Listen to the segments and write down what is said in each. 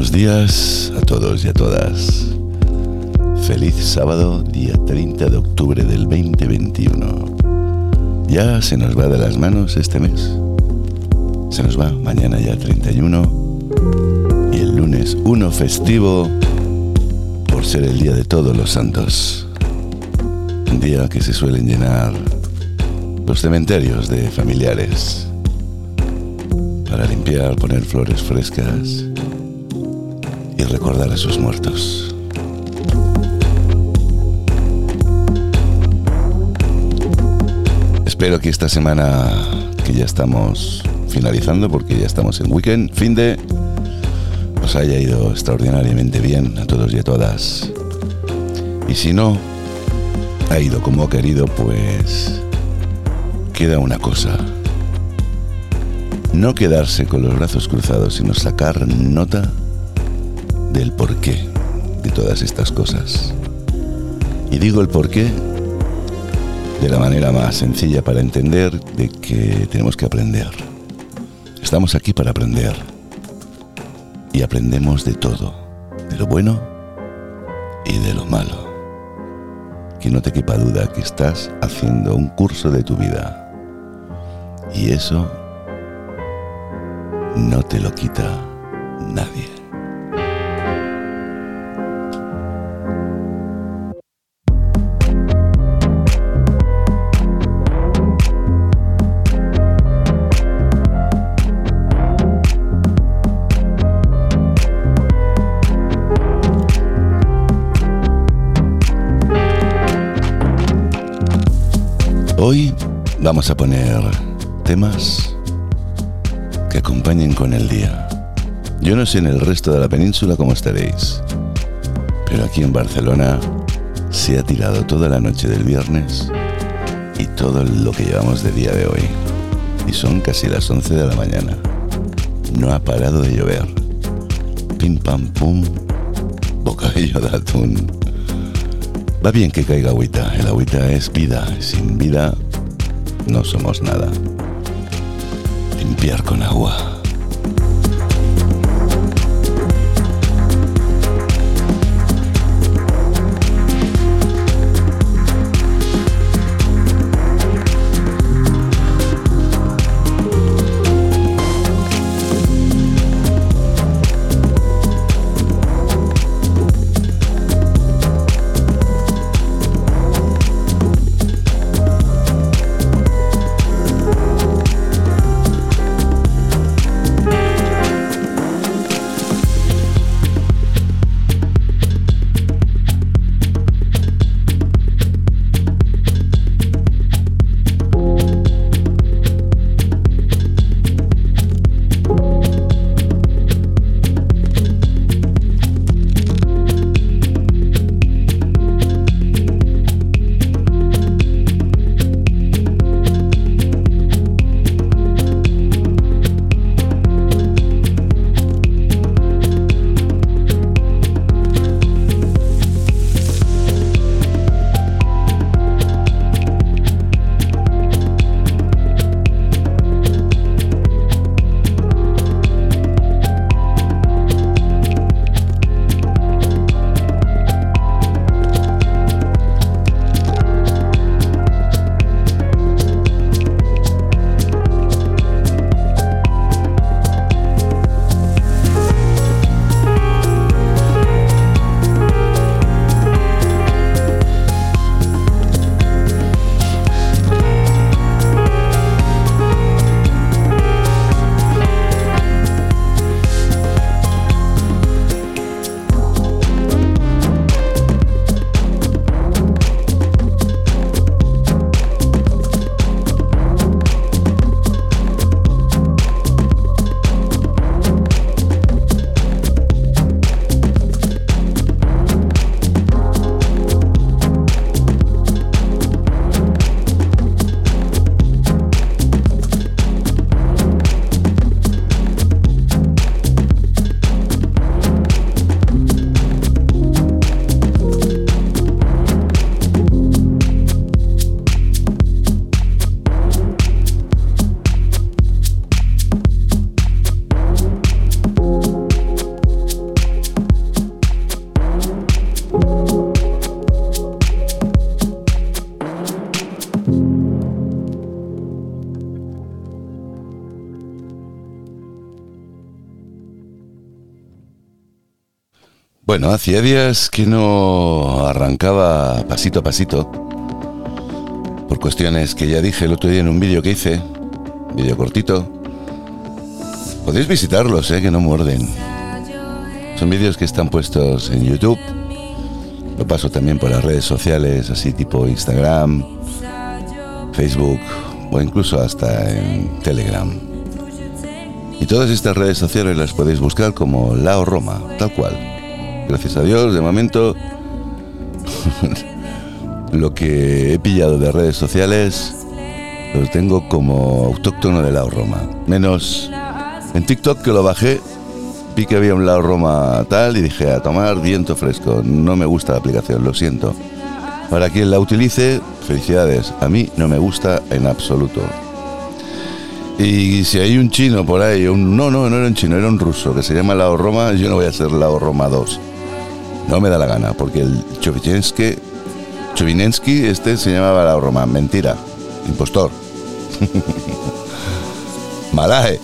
Buenos días a todos y a todas. Feliz sábado, día 30 de octubre del 2021. Ya se nos va de las manos este mes. Se nos va mañana ya 31 y el lunes 1 festivo por ser el día de todos los santos. Un día que se suelen llenar los cementerios de familiares para limpiar, poner flores frescas a sus muertos. Espero que esta semana que ya estamos finalizando, porque ya estamos en weekend, fin de, os haya ido extraordinariamente bien a todos y a todas. Y si no ha ido como ha querido, pues queda una cosa. No quedarse con los brazos cruzados, sino sacar nota del porqué de todas estas cosas. Y digo el porqué de la manera más sencilla para entender de que tenemos que aprender. Estamos aquí para aprender. Y aprendemos de todo, de lo bueno y de lo malo. Que no te quepa duda que estás haciendo un curso de tu vida. Y eso no te lo quita nadie. Vamos a poner temas que acompañen con el día. Yo no sé en el resto de la península cómo estaréis, pero aquí en Barcelona se ha tirado toda la noche del viernes y todo lo que llevamos de día de hoy. Y son casi las 11 de la mañana. No ha parado de llover. Pim pam pum, bocadillo de atún Va bien que caiga agüita, el agüita es vida, sin vida no somos nada. Limpiar con agua. Bueno, hacía días que no arrancaba pasito a pasito, por cuestiones que ya dije el otro día en un vídeo que hice, vídeo cortito. Podéis visitarlos, eh, que no muerden. Son vídeos que están puestos en YouTube. Lo paso también por las redes sociales, así tipo Instagram, Facebook o incluso hasta en Telegram. Y todas estas redes sociales las podéis buscar como Lao Roma, tal cual. Gracias a Dios, de momento, lo que he pillado de redes sociales lo tengo como autóctono de Lao Roma. Menos en TikTok que lo bajé, vi que había un Lao Roma tal y dije a tomar viento fresco. No me gusta la aplicación, lo siento. Para quien la utilice, felicidades. A mí no me gusta en absoluto. Y si hay un chino por ahí, un, no, no, no era un chino, era un ruso que se llama Lao Roma, yo no voy a ser Lao Roma 2. No me da la gana, porque el Chovinensky, Chovinensky este se llamaba la Roma. Mentira. Impostor. Malaje.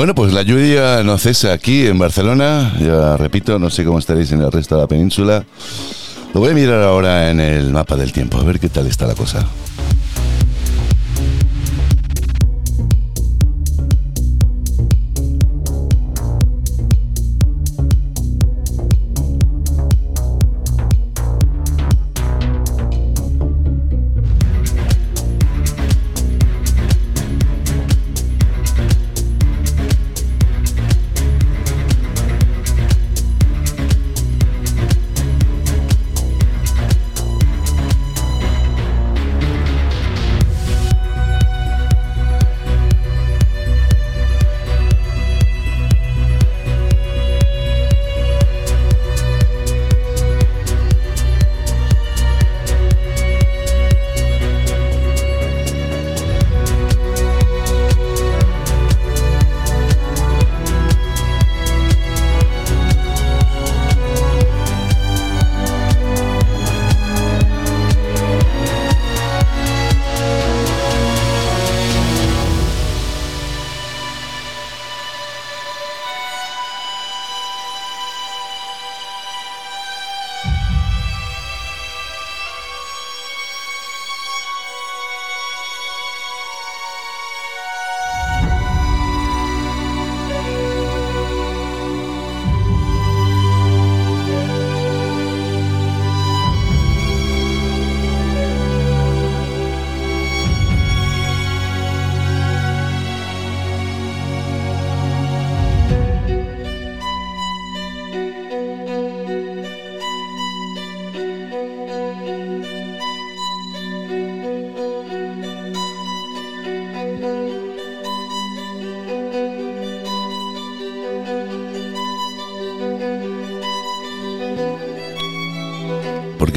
Bueno, pues la lluvia no cesa aquí en Barcelona. Ya repito, no sé cómo estaréis en el resto de la península. Lo voy a mirar ahora en el mapa del tiempo, a ver qué tal está la cosa.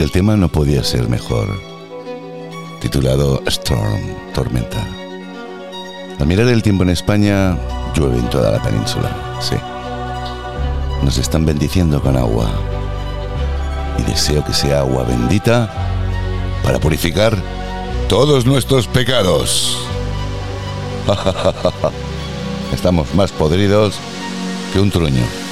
El tema no podía ser mejor. Titulado Storm, Tormenta. Al mirar el tiempo en España, llueve en toda la península, sí. Nos están bendiciendo con agua. Y deseo que sea agua bendita para purificar todos nuestros pecados. Estamos más podridos que un truño.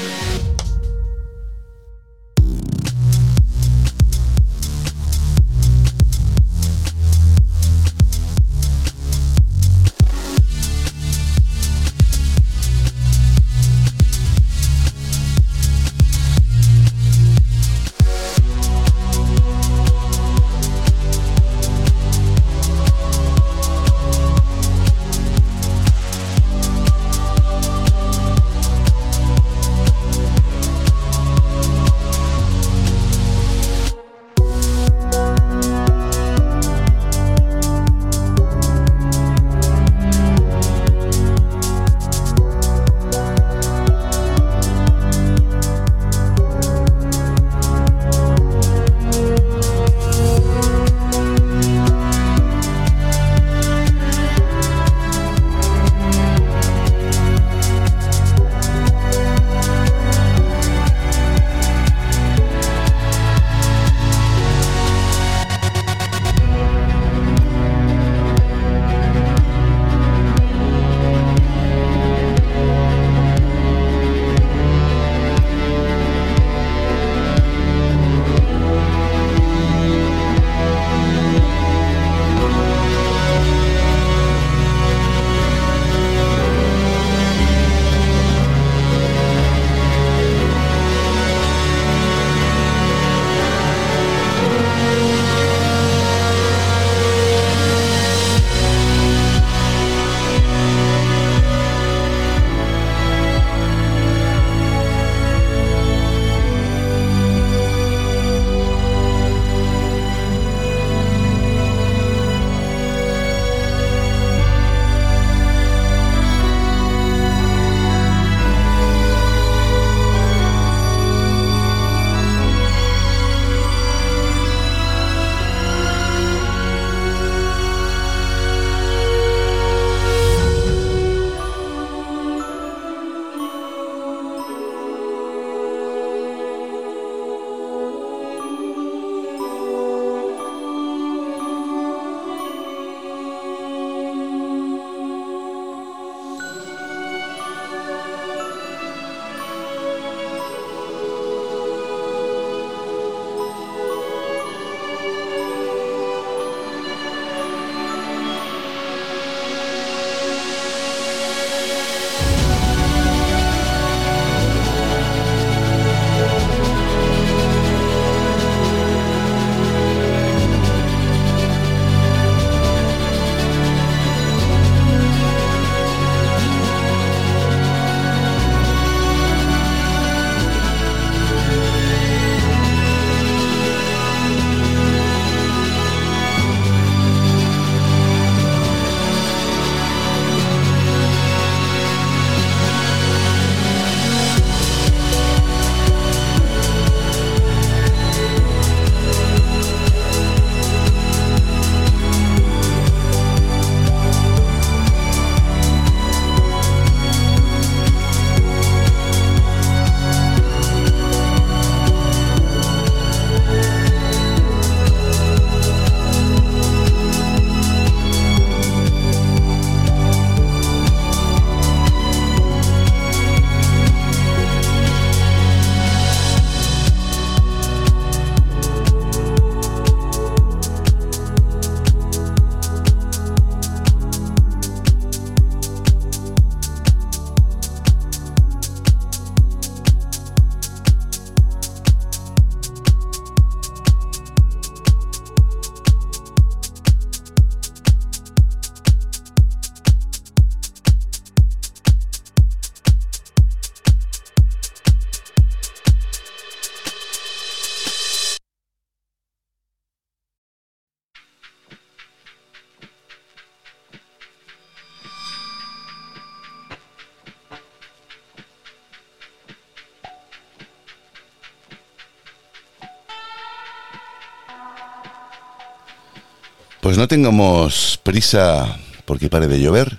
Pues no tengamos prisa porque pare de llover,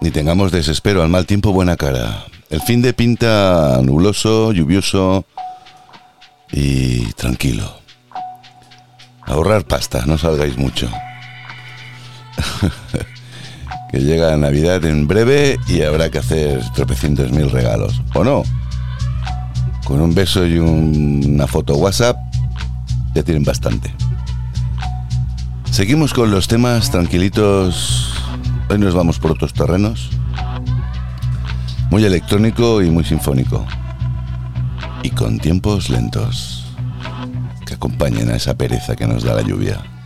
ni tengamos desespero al mal tiempo buena cara. El fin de pinta nubloso, lluvioso y tranquilo. Ahorrar pasta, no salgáis mucho. que llega Navidad en breve y habrá que hacer tropecientos mil regalos. ¿O no? Con un beso y una foto WhatsApp ya tienen bastante. Seguimos con los temas tranquilitos. Hoy nos vamos por otros terrenos. Muy electrónico y muy sinfónico. Y con tiempos lentos que acompañen a esa pereza que nos da la lluvia.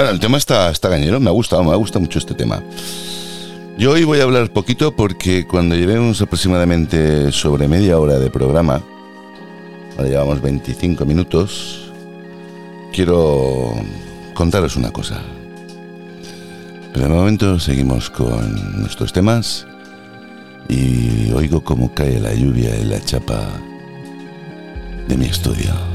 El tema está, está gañero, me ha gustado, me gusta mucho este tema. Yo hoy voy a hablar poquito porque cuando llevemos aproximadamente sobre media hora de programa, ahora llevamos 25 minutos, quiero contaros una cosa. Pero de momento seguimos con nuestros temas y oigo cómo cae la lluvia en la chapa de mi estudio.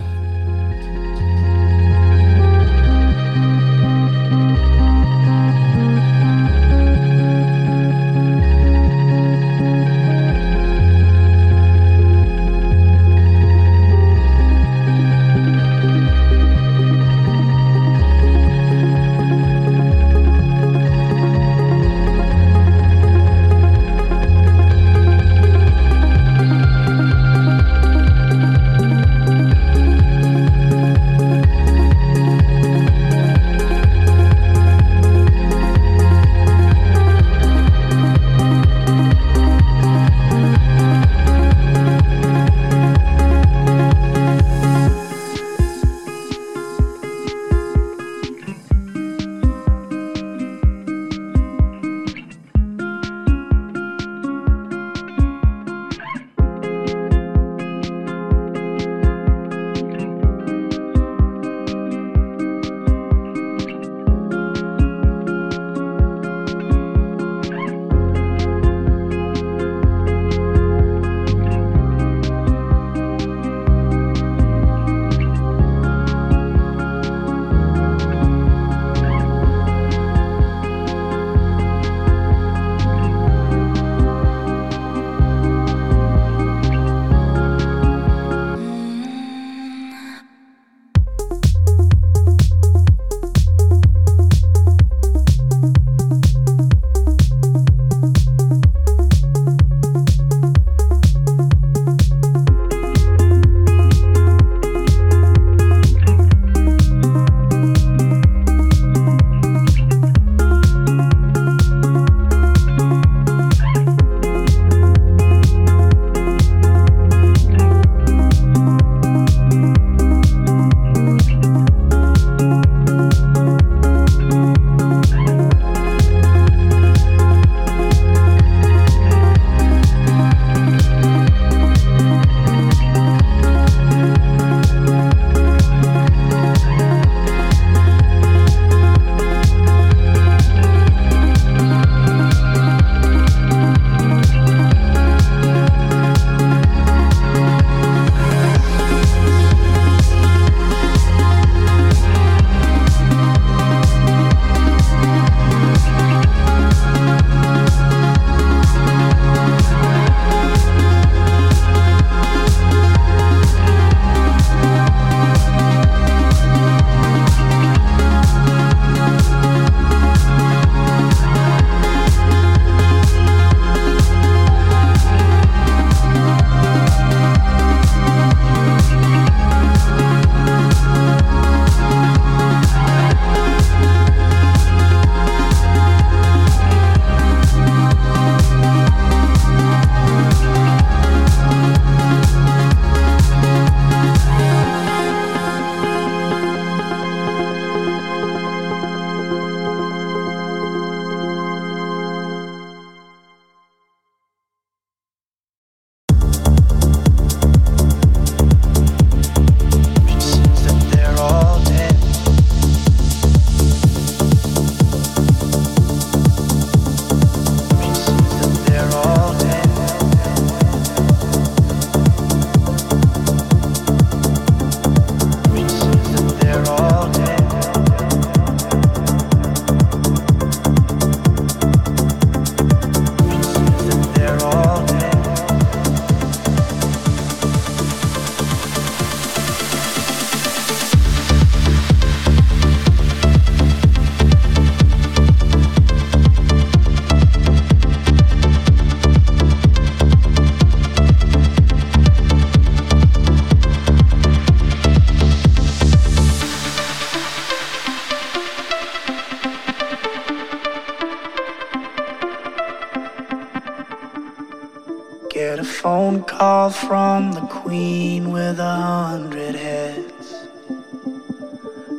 Queen with a hundred heads.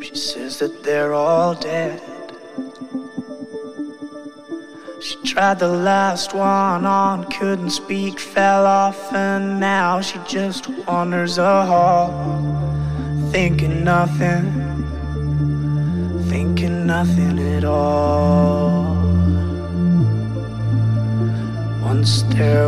She says that they're all dead. She tried the last one on, couldn't speak, fell off, and now she just wanders a hall, thinking nothing, thinking nothing at all. Once there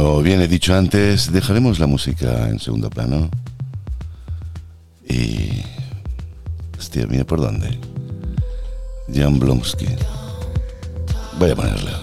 Como bien he dicho antes, dejaremos la música en segundo plano. Y... Hostia, mira por dónde. Jan Blomsky. Voy a ponerla.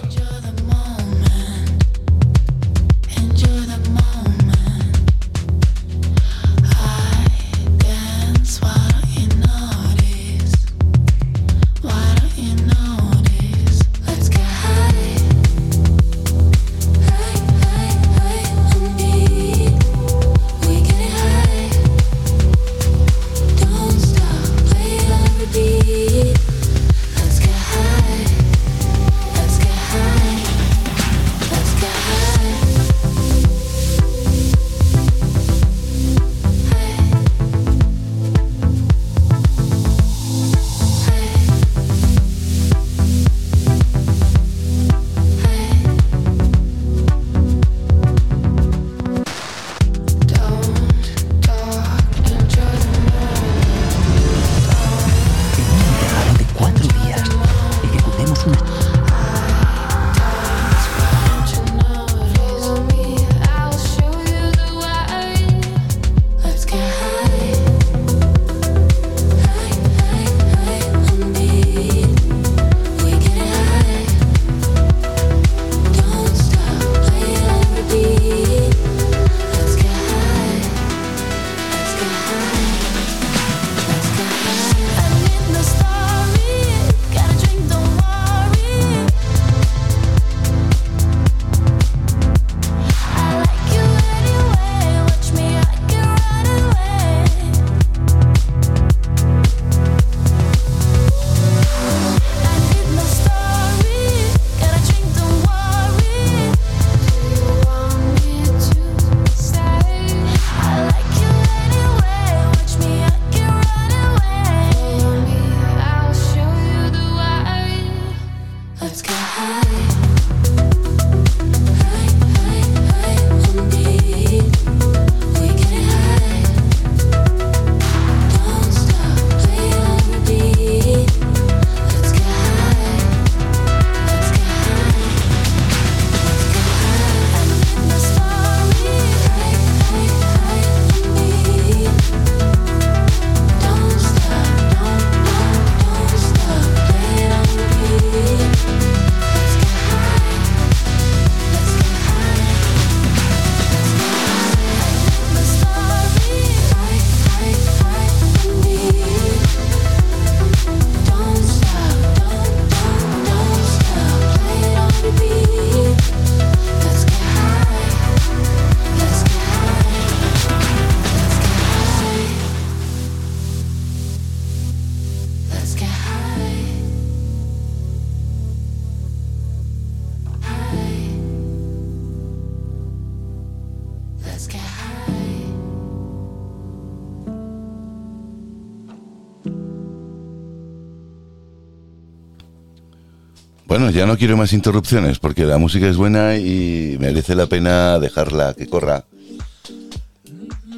Ya no quiero más interrupciones porque la música es buena y merece la pena dejarla que corra.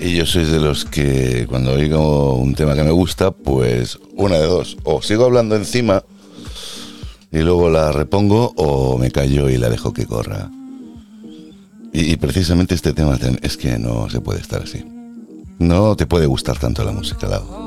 Y yo soy de los que cuando oigo un tema que me gusta, pues una de dos, o sigo hablando encima y luego la repongo o me callo y la dejo que corra. Y, precisamente este tema es que no se puede estar así. No te puede gustar tanto la música, lado.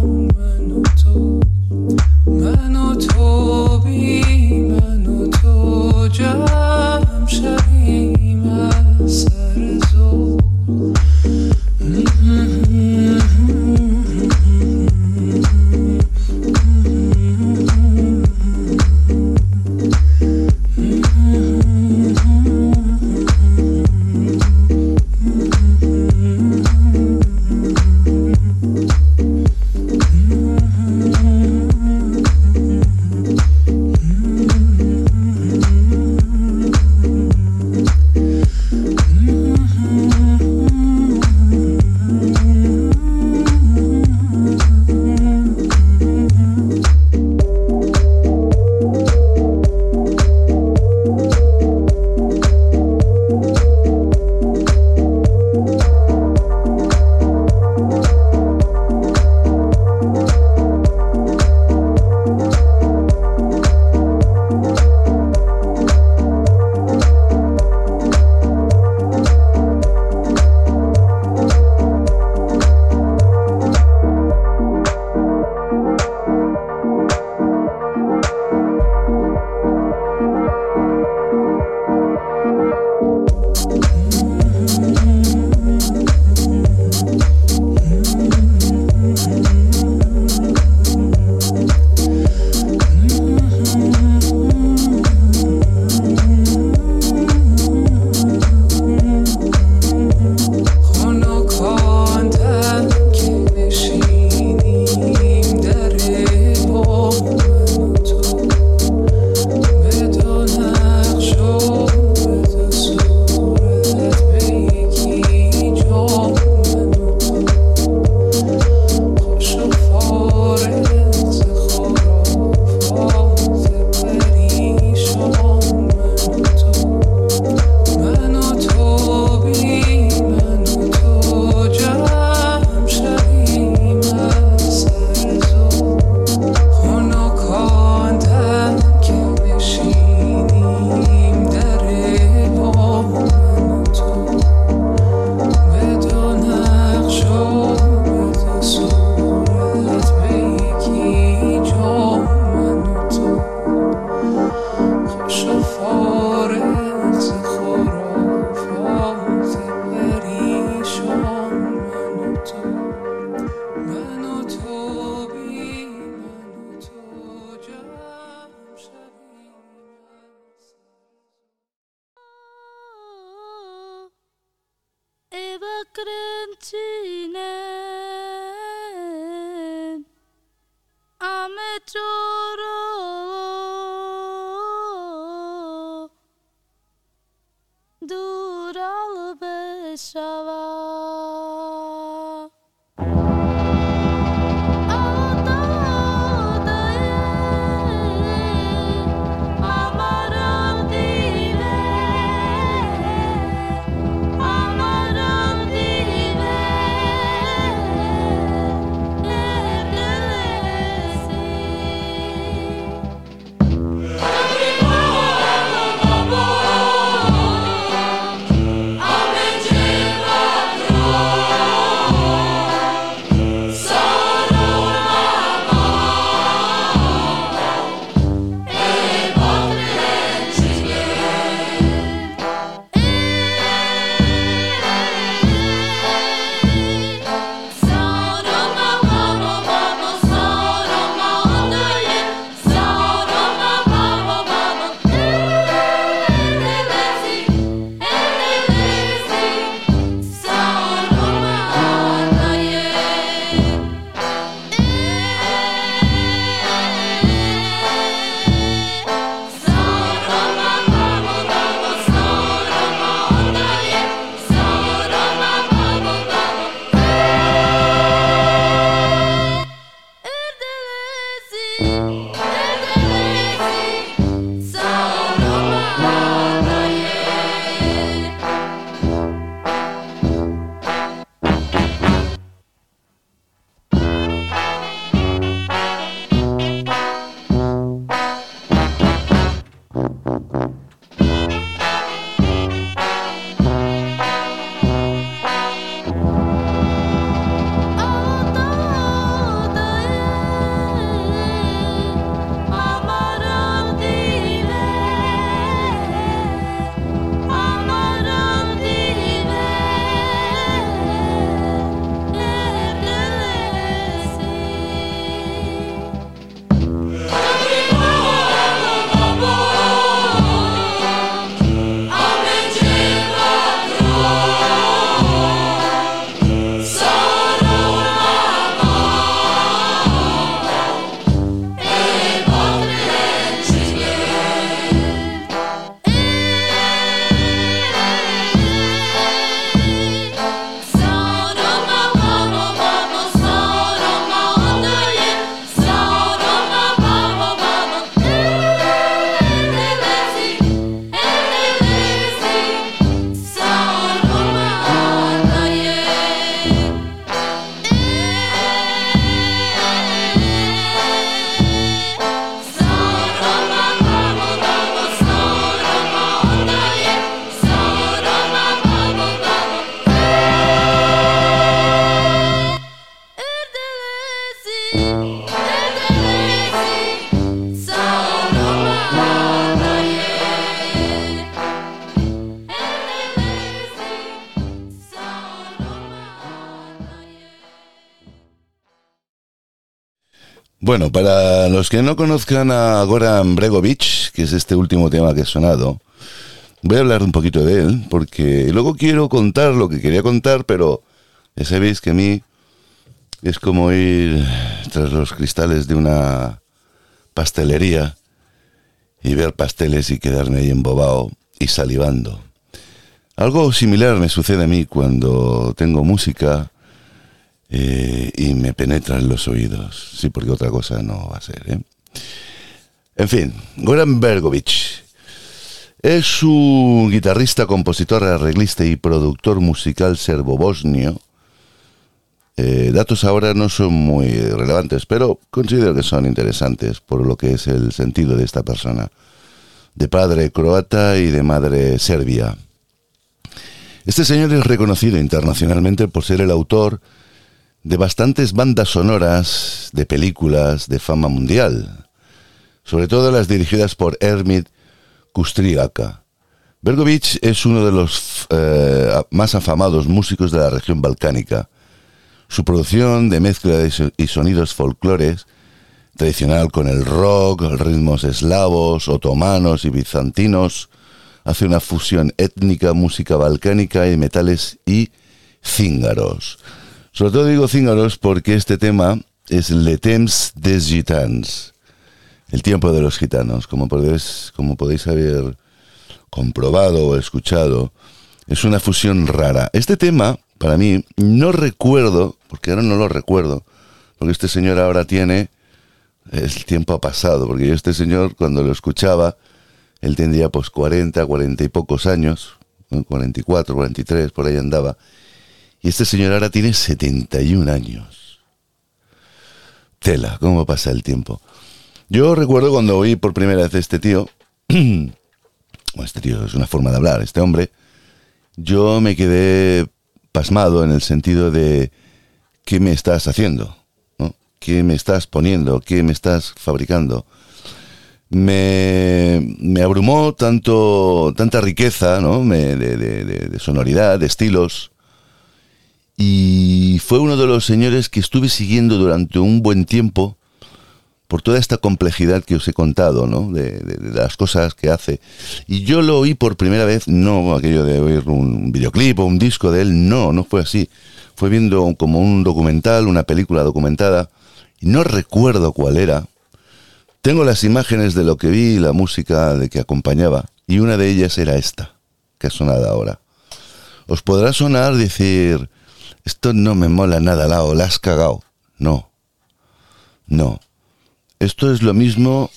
Bueno, para los que no conozcan a Goran Bregovic, que es este último tema que he sonado, voy a hablar un poquito de él, porque luego quiero contar lo que quería contar, pero ya sabéis que a mí es como ir tras los cristales de una pastelería y ver pasteles y quedarme ahí embobado y salivando. Algo similar me sucede a mí cuando tengo música eh, y me penetra en los oídos. Sí, porque otra cosa no va a ser. ¿eh? En fin, Goran Bergovich es un guitarrista, compositor, arreglista y productor musical serbo-bosnio. Eh, datos ahora no son muy relevantes, pero considero que son interesantes por lo que es el sentido de esta persona. De padre croata y de madre serbia. Este señor es reconocido internacionalmente por ser el autor de bastantes bandas sonoras de películas de fama mundial, sobre todo las dirigidas por Hermit Kustriaka. Bergovich es uno de los eh, más afamados músicos de la región balcánica. Su producción de mezcla y sonidos folclores tradicional con el rock, ritmos eslavos, otomanos y bizantinos, hace una fusión étnica, música balcánica y metales y cíngaros. Sobre todo digo cíngaros porque este tema es Le Temps des Gitans, El tiempo de los gitanos, como podéis, como podéis haber comprobado o escuchado, es una fusión rara. Este tema, para mí, no recuerdo, porque ahora no lo recuerdo, porque este señor ahora tiene, el tiempo ha pasado, porque yo este señor cuando lo escuchaba, él tendría pues 40, 40 y pocos años, 44, 43, por ahí andaba, y este señor ahora tiene 71 años. Tela, cómo pasa el tiempo. Yo recuerdo cuando oí por primera vez a este tío, este tío es una forma de hablar, este hombre, yo me quedé pasmado en el sentido de ¿qué me estás haciendo? ¿no? ¿Qué me estás poniendo? ¿Qué me estás fabricando? Me, me abrumó tanto, tanta riqueza ¿no? de, de sonoridad, de estilos. Y fue uno de los señores que estuve siguiendo durante un buen tiempo por toda esta complejidad que os he contado, ¿no? De, las cosas que hace. Y yo lo oí por primera vez, no aquello de oír un videoclip o un disco de él, no, no fue así. Fue viendo como un documental, una película documentada, y no recuerdo cuál era. Tengo las imágenes de lo que vi, la música de que acompañaba, y una de ellas era esta, que ha sonado ahora. Os podrá sonar decir, esto no me mola nada, la o la has cagado. No, no esto es lo mismo.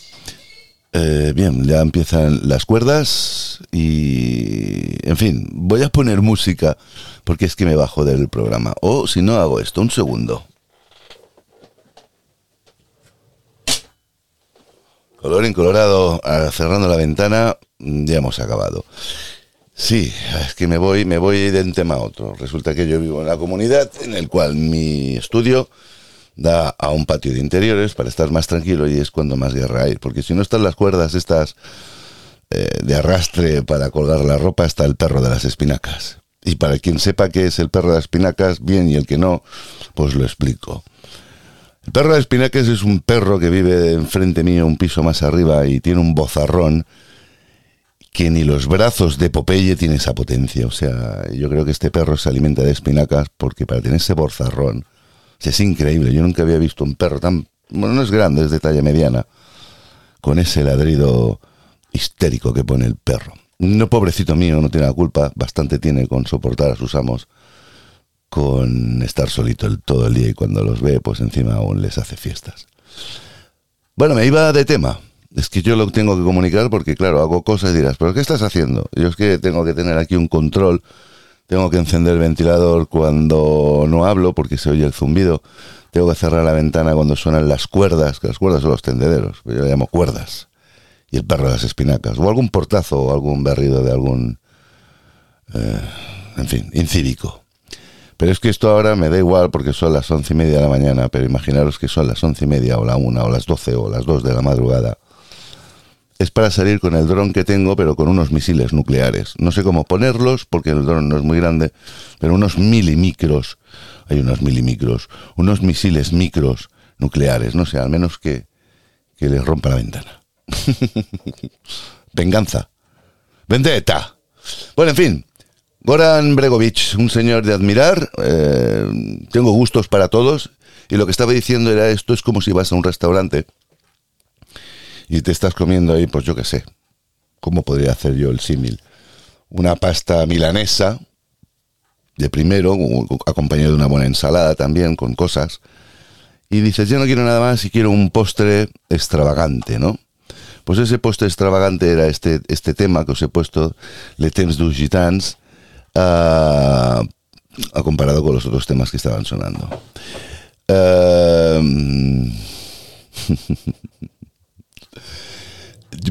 Eh, bien, ya empiezan las cuerdas y, en fin, voy a poner música porque es que me bajo del programa. O si no, hago esto, un segundo. Color en colorado, ah, cerrando la ventana, ya hemos acabado. Sí, es que me voy, me voy de un tema a otro. Resulta que yo vivo en la comunidad en el cual mi estudio da a un patio de interiores para estar más tranquilo y es cuando más guerra hay. Porque si no están las cuerdas estas eh, de arrastre para colgar la ropa, está el perro de las espinacas. Y para quien sepa qué es el perro de las espinacas, bien, y el que no, pues lo explico. El perro de las espinacas es un perro que vive enfrente mío, un piso más arriba, y tiene un bozarrón que ni los brazos de Popeye tiene esa potencia. O sea, yo creo que este perro se alimenta de espinacas porque para tener ese bozarrón es increíble. Yo nunca había visto un perro tan... Bueno, no es grande, es de talla mediana. Con ese ladrido histérico que pone el perro. No, pobrecito mío, no tiene la culpa. Bastante tiene con soportar a sus amos. Con estar solito el, todo el día y cuando los ve, pues encima aún les hace fiestas. Bueno, me iba de tema. Es que yo lo tengo que comunicar porque, claro, hago cosas y dirás, ¿pero qué estás haciendo? Yo es que tengo que tener aquí un control tengo que encender el ventilador cuando no hablo porque se oye el zumbido. Tengo que cerrar la ventana cuando suenan las cuerdas, que las cuerdas son los tendederos, yo le llamo cuerdas. Y el perro de las espinacas. O algún portazo o algún berrido de algún... Eh, en fin, incívico. Pero es que esto ahora me da igual porque son las once y media de la mañana, pero imaginaros que son las once y media o la una o las doce o las dos de la madrugada es para salir con el dron que tengo, pero con unos misiles nucleares. No sé cómo ponerlos, porque el dron no es muy grande, pero unos milimicros, hay unos milimicros, unos misiles micros nucleares, no sé, al menos que, que les rompa la ventana. Venganza. Vendetta. Bueno, en fin. Goran Bregovic, un señor de admirar. Eh, tengo gustos para todos. Y lo que estaba diciendo era esto es como si vas a un restaurante y te estás comiendo ahí, pues yo qué sé, ¿cómo podría hacer yo el símil? Una pasta milanesa de primero, acompañado de una buena ensalada también, con cosas, y dices, yo no quiero nada más y quiero un postre extravagante, ¿no? Pues ese postre extravagante era este, este tema que os he puesto, Le Temps du Gitans, uh, comparado con los otros temas que estaban sonando. Uh,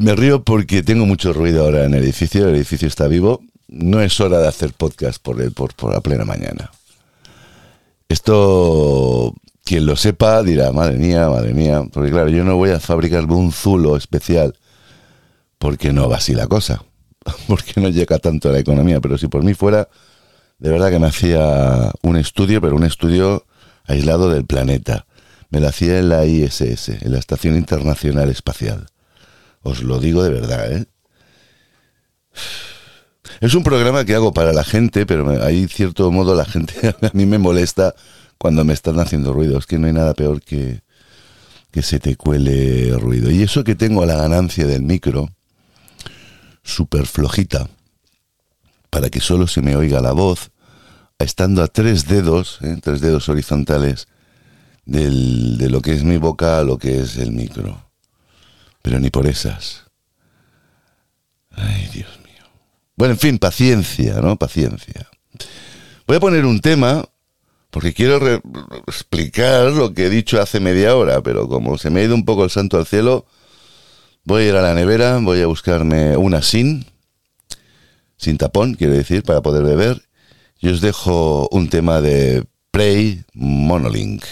Me río porque tengo mucho ruido ahora en el edificio, el edificio está vivo. No es hora de hacer podcast por, el, por, la plena mañana. Esto, quien lo sepa dirá, madre mía, madre mía, porque claro, yo no voy a fabricar un zulo especial porque no va así la cosa, porque no llega tanto a la economía, pero si por mí fuera, de verdad que me hacía un estudio, pero un estudio aislado del planeta. Me lo hacía en la ISS, en la Estación Internacional Espacial. Os lo digo de verdad, ¿eh? Es un programa que hago para la gente, pero hay cierto modo la gente a mí me molesta cuando me están haciendo ruido. Es que no hay nada peor que, que se te cuele ruido. Y eso que tengo la ganancia del micro, súper flojita, para que solo se me oiga la voz, estando a tres dedos, ¿eh? tres dedos horizontales, de lo que es mi boca a lo que es el micro. Pero ni por esas. Ay, Dios mío. Bueno, en fin, paciencia, ¿no? Paciencia. Voy a poner un tema porque quiero explicar lo que he dicho hace media hora, pero como se me ha ido un poco el santo al cielo, voy a ir a la nevera, voy a buscarme una sin, sin tapón, quiero decir, para poder beber, y os dejo un tema de Play Monolink.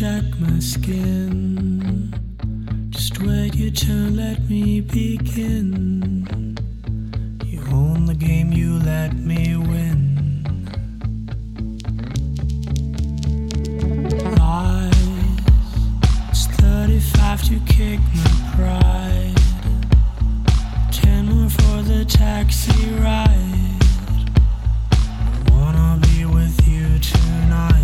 Check my skin. Just wait your turn, let me begin. You own the game, you let me win. Lies, it's 35 to kick my pride. 10 more for the taxi ride. I wanna be with you tonight.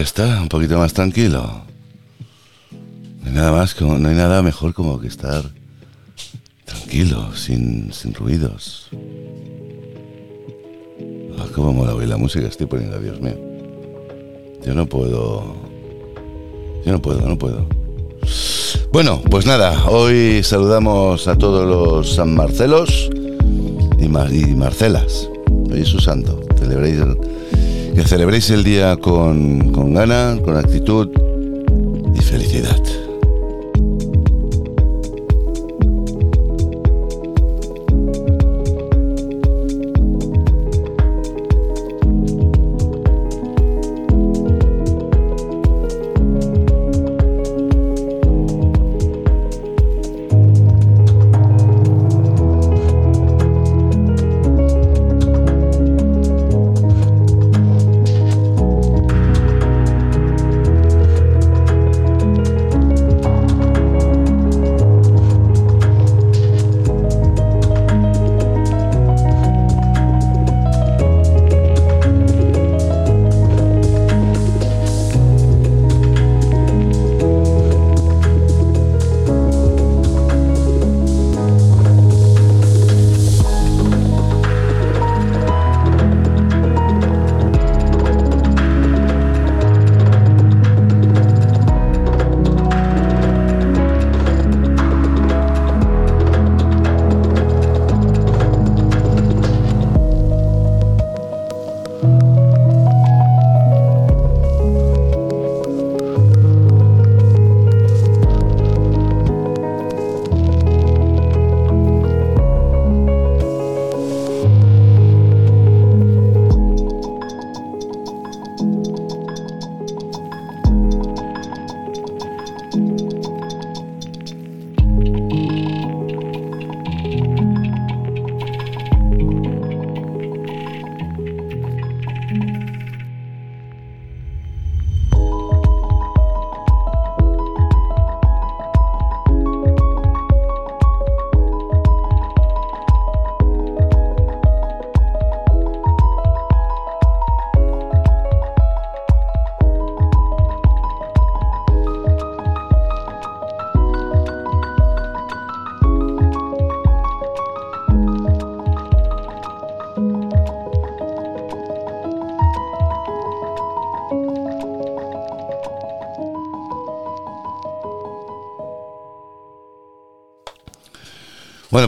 Está, un poquito más tranquilo. No hay nada más, como, no hay nada mejor como que estar tranquilo, sin, sin ruidos. Ah, cómo mola hoy la música estoy poniendo, Dios mío. Yo no puedo. Yo no puedo, no puedo. Bueno, pues nada, hoy saludamos a todos los San Marcelos y, y Marcelas. Hoy es su santo. Celebréis que celebréis el día con, con ganas, con actitud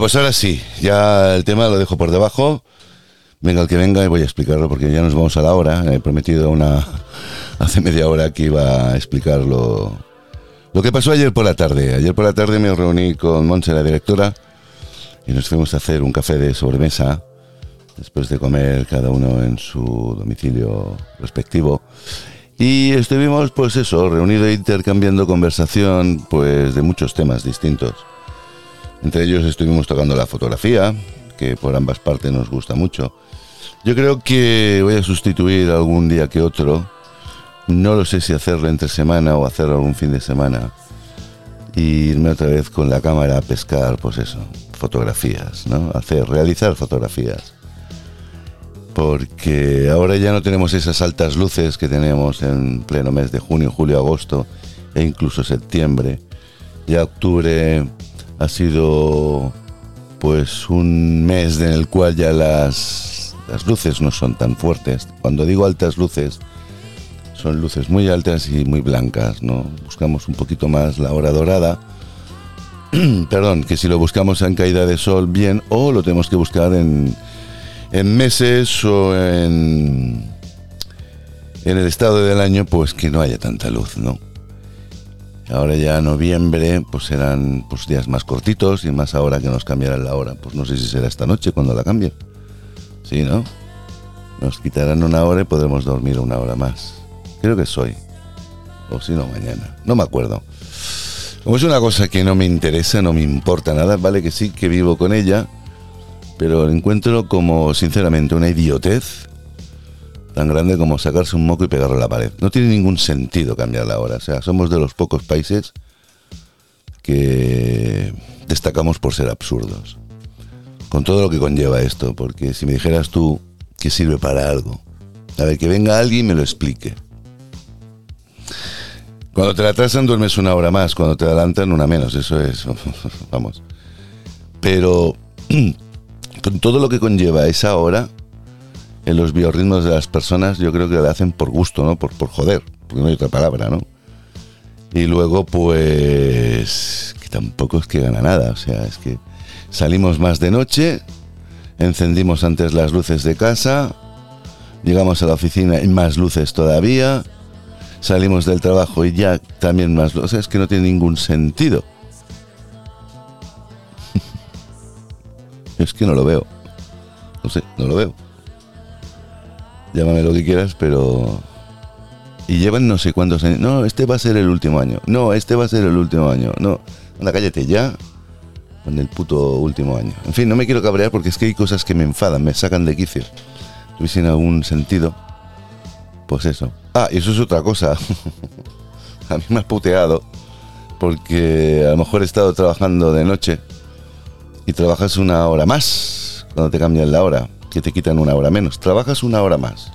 pues ahora sí, ya el tema lo dejo por debajo. Venga el que venga y voy a explicarlo porque ya nos vamos a la hora. He prometido una hace media hora que iba a explicarlo. Lo que pasó ayer por la tarde. Ayer por la tarde me reuní con Monse, la directora, y nos fuimos a hacer un café de sobremesa después de comer cada uno en su domicilio respectivo. Y estuvimos, pues eso, reunidos e intercambiando conversación, pues de muchos temas distintos. Entre ellos estuvimos tocando la fotografía, que por ambas partes nos gusta mucho. Yo creo que voy a sustituir algún día que otro. No lo sé si hacerlo entre semana o hacerlo algún fin de semana. Y irme otra vez con la cámara a pescar, pues eso, fotografías, ¿no? Hacer, realizar fotografías. Porque ahora ya no tenemos esas altas luces que tenemos en pleno mes de junio, julio, agosto e incluso septiembre. Ya octubre ha sido pues un mes en el cual ya las, las luces no son tan fuertes. Cuando digo altas luces, son luces muy altas y muy blancas, ¿no? Buscamos un poquito más la hora dorada. Perdón, que si lo buscamos en caída de sol, bien, o lo tenemos que buscar en, en meses o en, en el estado del año, pues que no haya tanta luz, ¿no? Ahora ya noviembre, pues serán pues, días más cortitos y más ahora que nos cambiarán la hora. Pues no sé si será esta noche cuando la cambien. Sí, ¿no? Nos quitarán una hora y podremos dormir una hora más. Creo que soy. O si no, mañana. No me acuerdo. Como es una cosa que no me interesa, no me importa nada, vale que sí que vivo con ella, pero encuentro como, sinceramente, una idiotez tan grande como sacarse un moco y pegarlo a la pared. No tiene ningún sentido cambiar la hora. O sea, somos de los pocos países que destacamos por ser absurdos. Con todo lo que conlleva esto, porque si me dijeras tú que sirve para algo, a ver, que venga alguien y me lo explique. Cuando te la atrasan duermes una hora más, cuando te adelantan una menos, eso es, vamos. Pero con todo lo que conlleva esa hora, en los biorritmos de las personas, yo creo que lo hacen por gusto, ¿no? Por, por joder, porque no hay otra palabra, ¿no? Y luego, pues, que tampoco es que gana nada, o sea, es que salimos más de noche, encendimos antes las luces de casa, llegamos a la oficina y más luces todavía, salimos del trabajo y ya también más luces, es que no tiene ningún sentido. es que no lo veo. No sé, no lo veo. Llámame lo que quieras, pero y llevan no sé cuántos años. No, este va a ser el último año. No, este va a ser el último año. No, anda, cállate ya. Con el puto último año. En fin, no me quiero cabrear porque es que hay cosas que me enfadan, me sacan de quicio. Tuviesen algún sentido. Pues eso. Ah, y eso es otra cosa. a mí me ha puteado. Porque a lo mejor he estado trabajando de noche y trabajas una hora más cuando te cambian la hora, que te quitan una hora menos. Trabajas una hora más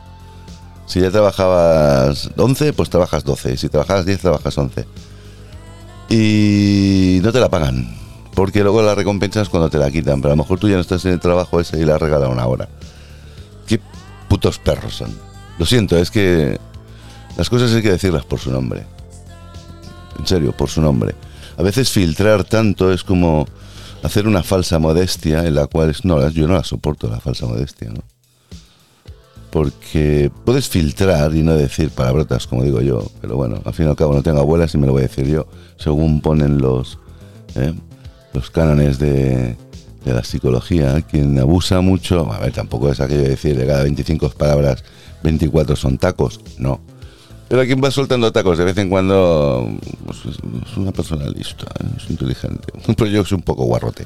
si ya trabajabas 11, pues trabajas 12. Si trabajabas 10, trabajas 11. Y no te la pagan. Porque luego la recompensas cuando te la quitan. Pero a lo mejor tú ya no estás en el trabajo ese y la regalan una hora. Qué putos perros son. Lo siento, es que las cosas hay que decirlas por su nombre. En serio, por su nombre. A veces filtrar tanto es como hacer una falsa modestia en la cual es, no, yo no la soporto la falsa modestia, ¿no? porque puedes filtrar y no decir palabrotas, como digo yo, pero bueno, al fin y al cabo no tengo abuelas y me lo voy a decir yo, según ponen los, ¿eh? los cánones de, de, la psicología. Quien abusa mucho, a ver, tampoco es aquello de decir de cada 25 palabras, 24 son tacos, no. Pero quien va soltando tacos de vez en cuando, pues, es una persona lista, ¿eh? es inteligente. Pero yo soy un poco guarrote.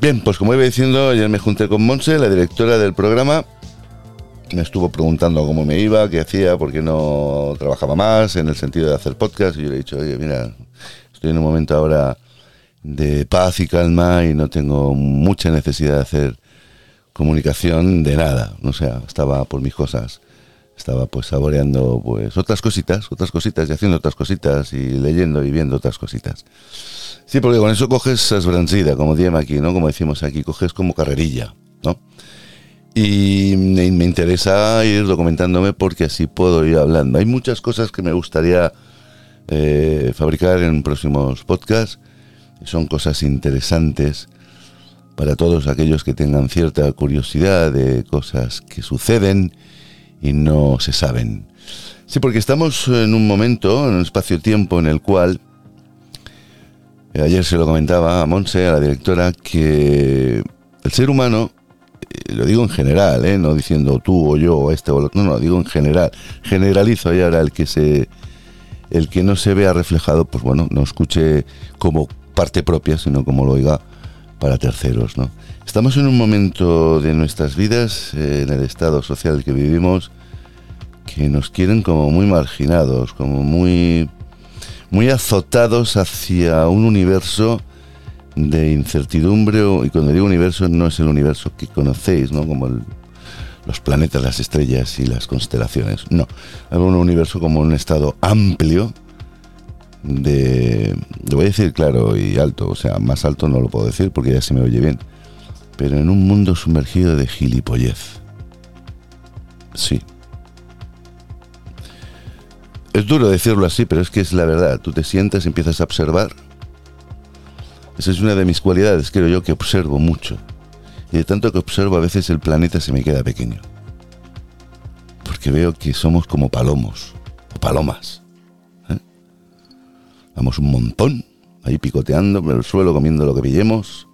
Bien, pues como iba diciendo, ayer me junté con Monse, la directora del programa, me estuvo preguntando cómo me iba, qué hacía, por qué no trabajaba más en el sentido de hacer podcast. Y yo le he dicho, oye, mira, estoy en un momento ahora de paz y calma y no tengo mucha necesidad de hacer comunicación de nada. O sea, estaba por mis cosas. Estaba pues saboreando pues otras cositas, otras cositas y haciendo otras cositas y leyendo y viendo otras cositas. Sí, porque con eso coges esbrancida, como diem aquí, ¿no? Como decimos aquí, coges como carrerilla, ¿no? Y me, interesa ir documentándome porque así puedo ir hablando. Hay muchas cosas que me gustaría eh, fabricar en próximos podcasts. Son cosas interesantes para todos aquellos que tengan cierta curiosidad de cosas que suceden y no se saben. Sí, porque estamos en un momento, en un espacio-tiempo en el cual, eh, ayer se lo comentaba a Monse, a la directora, que el ser humano eh, lo digo en general, ¿eh? no diciendo tú o yo o este o otro, no, no, digo en general. Generalizo y ahora el que se el que no se vea reflejado, pues bueno, no escuche como parte propia, sino como lo oiga para terceros, ¿no? Estamos en un momento de nuestras vidas, eh, en el estado social que vivimos, que nos quieren como muy marginados, como muy, muy azotados hacia un universo de incertidumbre, y cuando digo universo no es el universo que conocéis, ¿no? Como los planetas, las estrellas y las constelaciones. No, es un universo como un estado amplio de, lo voy a decir claro y alto, o sea, más alto no lo puedo decir porque ya se me oye bien, pero en un mundo sumergido de gilipollez. Sí. Es duro decirlo así, pero es que es la verdad. Tú te sientas y empiezas a observar esa es una de mis cualidades, creo yo, que observo mucho. Y de tanto que observo, a veces el planeta se me queda pequeño. Porque veo que somos como palomos, o palomas. ¿eh? Vamos un montón, ahí picoteando por el suelo, comiendo lo que pillemos,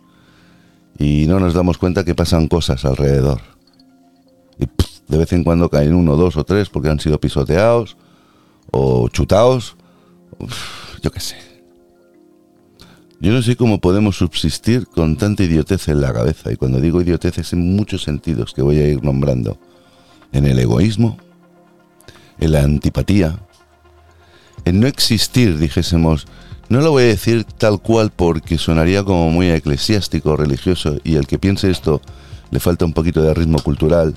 y no nos damos cuenta que pasan cosas alrededor. Y de vez en cuando caen uno, dos o tres porque han sido pisoteados o chutados. yo qué sé. Yo no sé cómo podemos subsistir con tanta idiotez en la cabeza, y cuando digo idiotez es en muchos sentidos que voy a ir nombrando. En el egoísmo, en la antipatía, en no existir, dijésemos, no lo voy a decir tal cual porque sonaría como muy eclesiástico, religioso, y el que piense esto le falta un poquito de ritmo cultural,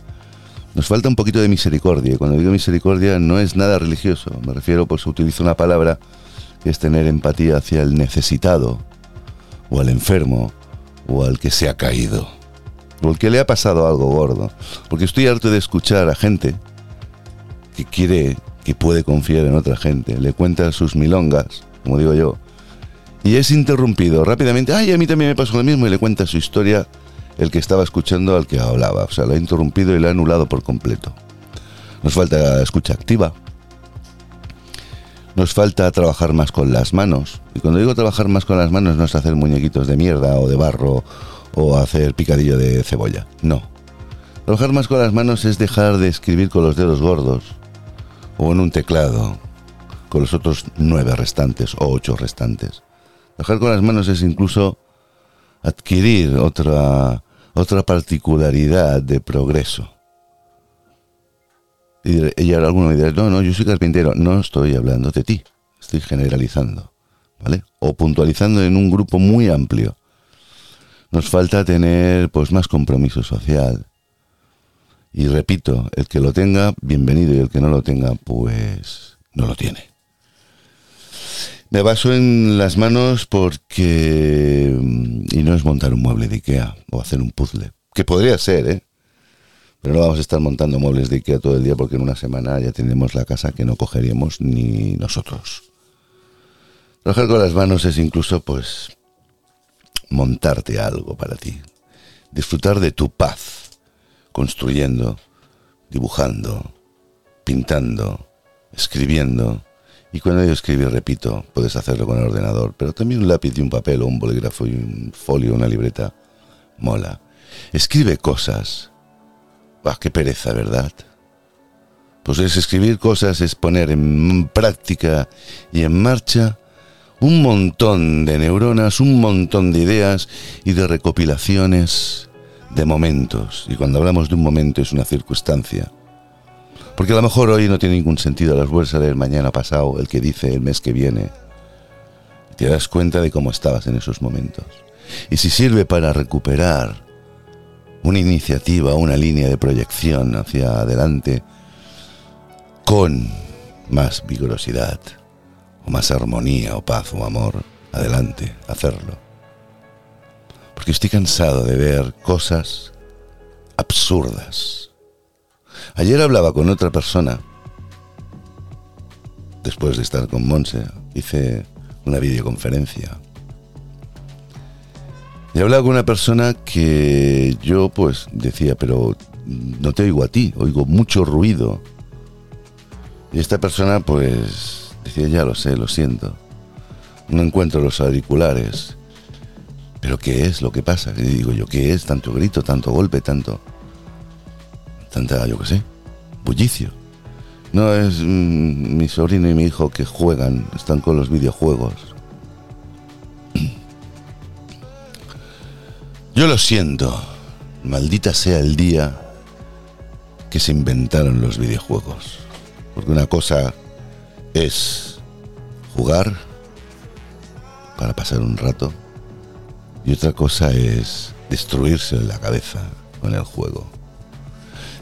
Nos falta un poquito de misericordia. Cuando digo misericordia no es nada religioso. Me refiero, pues utilizo una palabra que es tener empatía hacia el necesitado, o al enfermo, o al que se ha caído, o al que le ha pasado algo gordo. Porque estoy harto de escuchar a gente que quiere, que puede confiar en otra gente, le cuenta sus milongas, como digo yo, y es interrumpido rápidamente. Ay, a mí también me pasó lo mismo, y le cuenta su historia el que estaba escuchando al que hablaba. O sea, lo ha interrumpido y lo ha anulado por completo. Nos falta escucha activa. Nos falta trabajar más con las manos. Y cuando digo trabajar más con las manos no es hacer muñequitos de mierda o de barro o hacer picadillo de cebolla. No. Trabajar más con las manos es dejar de escribir con los dedos gordos o en un teclado con los otros nueve restantes o ocho restantes. Trabajar con las manos es incluso adquirir otra otra particularidad de progreso. Y, ahora alguno me no, no, yo soy carpintero. No estoy hablando de ti, estoy generalizando, ¿vale? O puntualizando en un grupo muy amplio. Nos falta tener pues más compromiso social. Y repito, el que lo tenga, bienvenido, y el que no lo tenga, pues no lo tiene. Me baso en las manos porque... Mm, y no es montar un mueble de Ikea o hacer un puzzle. Que podría ser, ¿eh? Pero no vamos a estar montando muebles de Ikea todo el día porque en una semana ya tendremos la casa que no cogeríamos ni nosotros. Trabajar con las manos es incluso, pues, montarte algo para ti. Disfrutar de tu paz, construyendo, dibujando, pintando, escribiendo y cuando yo escribo, repito, puedes hacerlo con el ordenador, pero también un lápiz y un papel o un bolígrafo y un folio, una libreta, mola. Escribe cosas. ¡Ah, qué pereza, ¿verdad? Pues es escribir cosas, es poner en práctica y en marcha un montón de neuronas, un montón de ideas y de recopilaciones de momentos. Y cuando hablamos de un momento es una circunstancia. Porque a lo mejor hoy no tiene ningún sentido, las vuelves a leer mañana pasado, el que dice el mes que viene. Te das cuenta de cómo estabas en esos momentos. Y si sirve para recuperar una iniciativa, una línea de proyección hacia adelante, con más vigorosidad, o más armonía, o paz, o amor, adelante, hacerlo. Porque estoy cansado de ver cosas absurdas Ayer hablaba con otra persona, después de estar con Monse, hice una videoconferencia. Y hablaba con una persona que yo pues decía, pero no te oigo a ti, oigo mucho ruido. Y esta persona pues decía, ya lo sé, lo siento. No encuentro los auriculares. Pero ¿qué es lo que pasa? Y digo yo, ¿qué es? Tanto grito, tanto golpe, tanto tanta, yo qué sé, bullicio. No es mm, mi sobrino y mi hijo que juegan, están con los videojuegos. Yo lo siento, maldita sea el día que se inventaron los videojuegos. Porque una cosa es jugar para pasar un rato y otra cosa es destruirse la cabeza con el juego.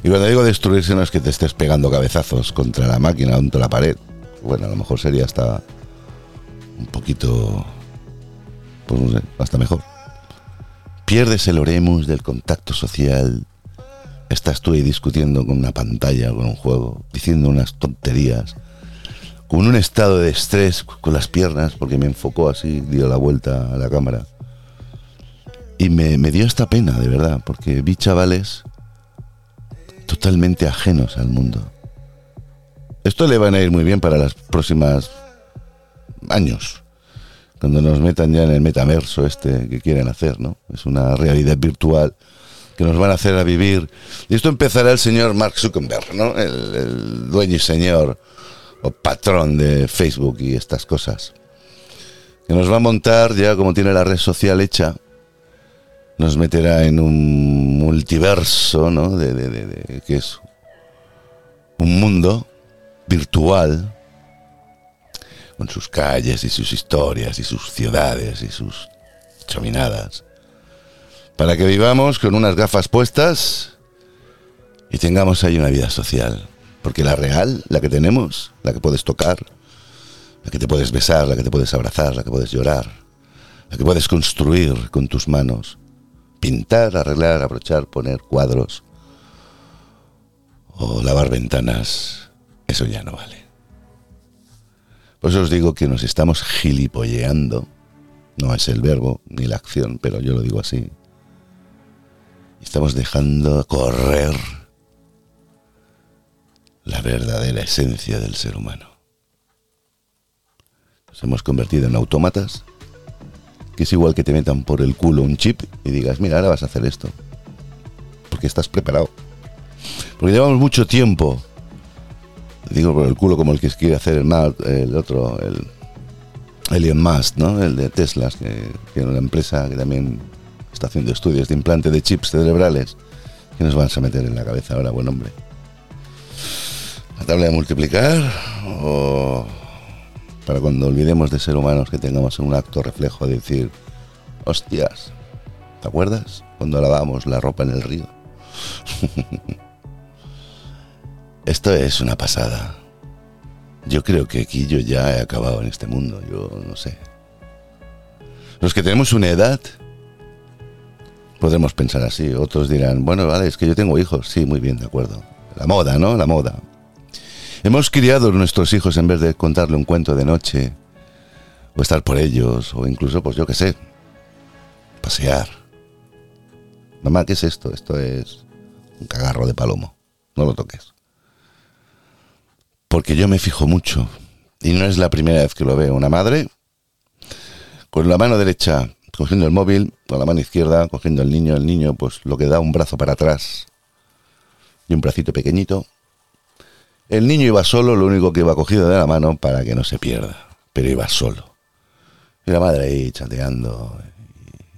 Y cuando digo destruirse no es que te estés pegando cabezazos contra la máquina, contra la pared. Bueno, a lo mejor sería hasta un poquito, pues no sé, hasta mejor. Pierdes el oremus del contacto social. Estás tú ahí discutiendo con una pantalla, con un juego, diciendo unas tonterías, con un estado de estrés con las piernas, porque me enfocó así, dio la vuelta a la cámara. Y me, me dio esta pena, de verdad, porque vi chavales totalmente ajenos al mundo. Esto le van a ir muy bien para las próximas años, cuando nos metan ya en el metaverso este que quieren hacer, ¿no? Es una realidad virtual que nos van a hacer a vivir. Y esto empezará el señor Mark Zuckerberg, ¿no? El, el dueño y señor o patrón de Facebook y estas cosas. Que nos va a montar ya como tiene la red social hecha, nos meterá en un multiverso, ¿no? De, de, que es un mundo virtual con sus calles y sus historias y sus ciudades y sus chominadas, para que vivamos con unas gafas puestas y tengamos ahí una vida social. Porque la real, la que tenemos, la que puedes tocar, la que te puedes besar, la que te puedes abrazar, la que puedes llorar, la que puedes construir con tus manos, pintar, arreglar, abrochar, poner cuadros o lavar ventanas, eso ya no vale. Por eso os digo que nos estamos gilipolleando, no es el verbo ni la acción, pero yo lo digo así. Estamos dejando correr la verdadera esencia del ser humano. Nos hemos convertido en autómatas, que es igual que te metan por el culo un chip y digas, mira, ahora vas a hacer esto, porque estás preparado. Porque llevamos mucho tiempo, digo por el culo como el que quiere hacer el, el otro, el Elon Musk, ¿no? El de Tesla, que tiene una empresa que también está haciendo estudios de implante de chips cerebrales. que nos van a meter en la cabeza ahora, buen hombre? la tabla de multiplicar para cuando olvidemos de ser humanos que tengamos un acto reflejo de decir, hostias, ¿te acuerdas cuando lavábamos la ropa en el río? Esto es una pasada. Yo creo que aquí yo ya he acabado en este mundo, yo no sé. Los que tenemos una edad, podremos pensar así. Otros dirán, bueno, vale, es que yo tengo hijos. Sí, muy bien, de acuerdo. La moda, ¿no? La moda. Hemos criado nuestros hijos en vez de contarle un cuento de noche, o estar por ellos, o incluso, pues yo qué sé, pasear. Mamá, ¿qué es esto? Esto es un cagarro de palomo. No lo toques. Porque yo me fijo mucho, y no es la primera vez que lo veo. Una madre con la mano derecha cogiendo el móvil, con la mano izquierda cogiendo el niño, el niño pues lo que da un brazo para atrás y un bracito pequeñito el niño iba solo, lo único que iba cogido de la mano para que no se pierda, pero iba solo. Y la madre ahí chateando,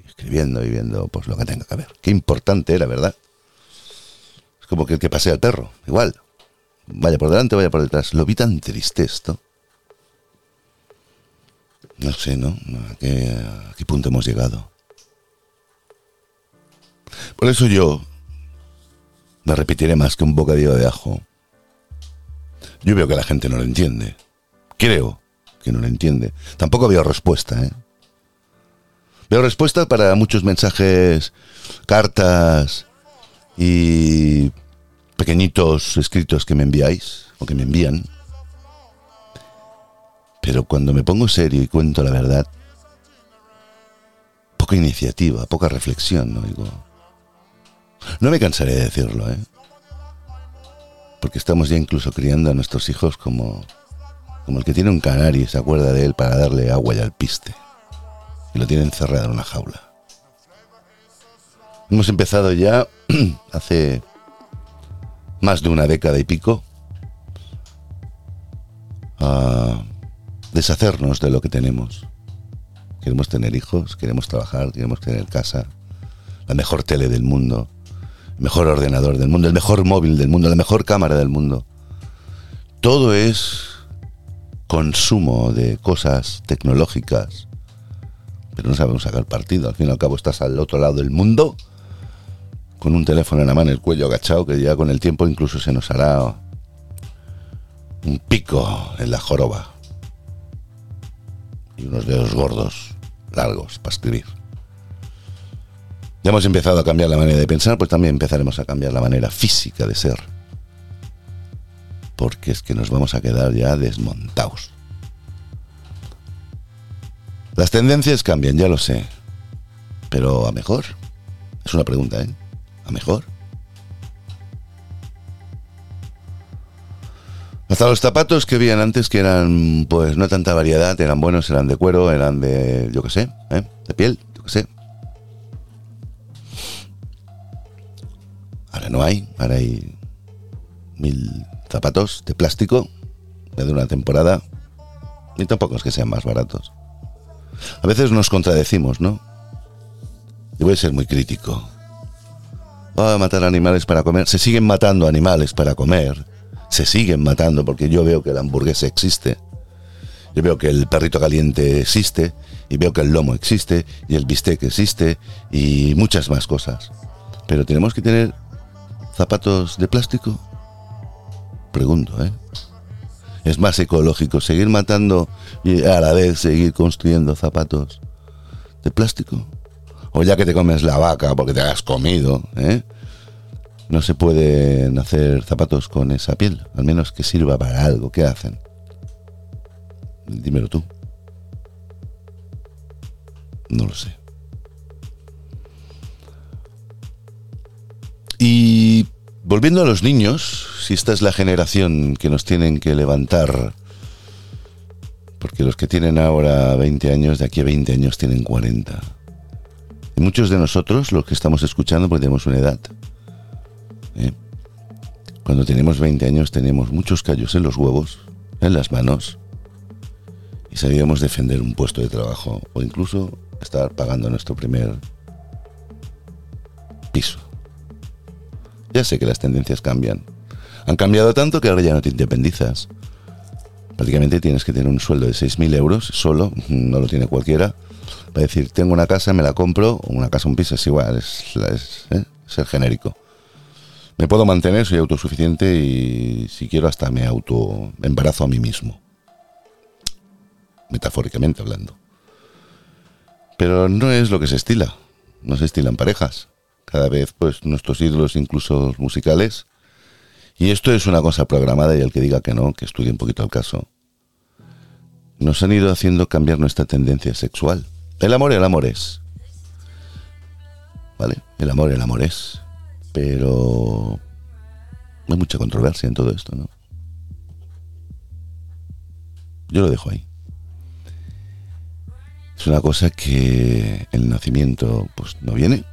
escribiendo y viendo pues lo que tenga que ver. Qué importante era, ¿verdad? Es como que el que pasea el perro, igual. Vaya por delante, vaya por detrás. Lo vi tan triste esto. No sé, ¿no? ¿A qué, a qué punto hemos llegado? Por eso yo me repetiré más que un bocadillo de ajo yo veo que la gente no lo entiende. Creo que no lo entiende. Tampoco veo respuesta, ¿eh? Veo respuesta para muchos mensajes, cartas y pequeñitos escritos que me enviáis o que me envían. Pero cuando me pongo serio y cuento la verdad, poca iniciativa, poca reflexión, ¿no? Digo, no me cansaré de decirlo, ¿eh? Porque estamos ya incluso criando a nuestros hijos como, como el que tiene un canario y se acuerda de él para darle agua y alpiste, y lo tiene encerrado en una jaula. Hemos empezado ya hace más de una década y pico a deshacernos de lo que tenemos. Queremos tener hijos, queremos trabajar, queremos tener casa, la mejor tele del mundo, mejor ordenador del mundo, el mejor móvil del mundo, la mejor cámara del mundo. Todo es consumo de cosas tecnológicas, pero no sabemos sacar partido. Al fin y al cabo estás al otro lado del mundo con un teléfono en la mano, el cuello agachado, que ya con el tiempo incluso se nos hará un pico en la joroba y unos dedos gordos, largos, para escribir ya hemos empezado a cambiar la manera de pensar, pues también empezaremos a cambiar la manera física de ser. Porque es que nos vamos a quedar ya desmontados. Las tendencias cambian, ya lo sé. Pero a mejor. Es una pregunta, ¿eh? ¿A mejor? Hasta los zapatos que habían antes, que eran, pues no tanta variedad, eran buenos, eran de cuero, eran de, yo qué sé, ¿eh? de piel, yo qué sé. Ahora no hay, ahora hay mil zapatos de plástico de una temporada y tampoco es que sean más baratos. A veces nos contradecimos, ¿no? Y voy a ser muy crítico. Va a matar animales para comer. Se siguen matando animales para comer. Se siguen matando porque yo veo que la hamburguesa existe. Yo veo que el perrito caliente existe. Y veo que el lomo existe. Y el bistec existe. Y muchas más cosas. Pero tenemos que tener zapatos de plástico? Pregunto, ¿eh? Es más ecológico seguir matando y a la vez seguir construyendo zapatos de plástico. O ya que te comes la vaca porque te has comido, ¿eh? No se pueden hacer zapatos con esa piel, al menos que sirva para algo. ¿Qué hacen? Dímelo tú. No lo sé. Y volviendo a los niños, si esta es la generación que nos tienen que levantar, porque los que tienen ahora 20 años, de aquí a 20 años tienen 40. Y muchos de nosotros, los que estamos escuchando, pues tenemos una edad. ¿eh? Cuando tenemos 20 años tenemos muchos callos en los huevos, en las manos, y sabíamos defender un puesto de trabajo o incluso estar pagando nuestro primer piso. Ya sé que las tendencias cambian. Han cambiado tanto que ahora ya no te independizas. Prácticamente tienes que tener un sueldo de 6.000 euros solo, no lo tiene cualquiera, para decir, tengo una casa, me la compro, una casa, un piso, es igual, es, ¿eh? es el genérico. Me puedo mantener, soy autosuficiente y si quiero hasta me auto embarazo a mí mismo. Metafóricamente hablando. Pero no es lo que se estila. No se estilan parejas cada vez pues nuestros ídolos incluso musicales. Y esto es una cosa programada y el que diga que no, que estudie un poquito el caso. Nos han ido haciendo cambiar nuestra tendencia sexual. El amor, el amor es. ¿Vale? El amor, el amor es. Pero hay mucha controversia en todo esto, ¿no? Yo lo dejo ahí. Es una cosa que el nacimiento pues no viene,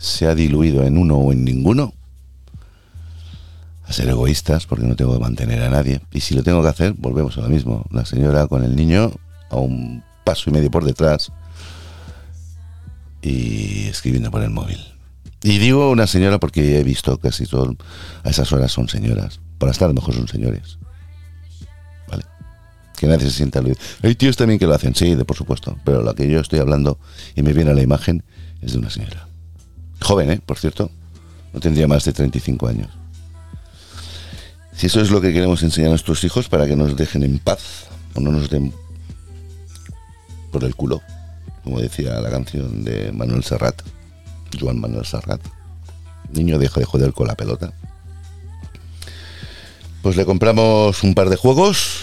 se ha diluido en uno o en ninguno, a ser egoístas porque no tengo que mantener a nadie. Y si lo tengo que hacer, volvemos a lo mismo. La señora con el niño a un paso y medio por detrás y escribiendo por el móvil. Y digo una señora porque he visto casi todo, a esas horas son señoras. Para estar a lo mejor son señores. ¿Vale? Que nadie se sienta aludido. Hay tíos también que lo hacen, sí, de por supuesto. Pero lo que yo estoy hablando y me viene a la imagen es de una señora. Joven, ¿eh? Por cierto. No tendría más de 35 años. Si eso es lo que queremos enseñar a nuestros hijos para que nos dejen en paz o no nos den por el culo, como decía la canción de Manuel Serrat, Joan Manuel Serrat. Niño deja de joder con la pelota. Pues le compramos un par de juegos,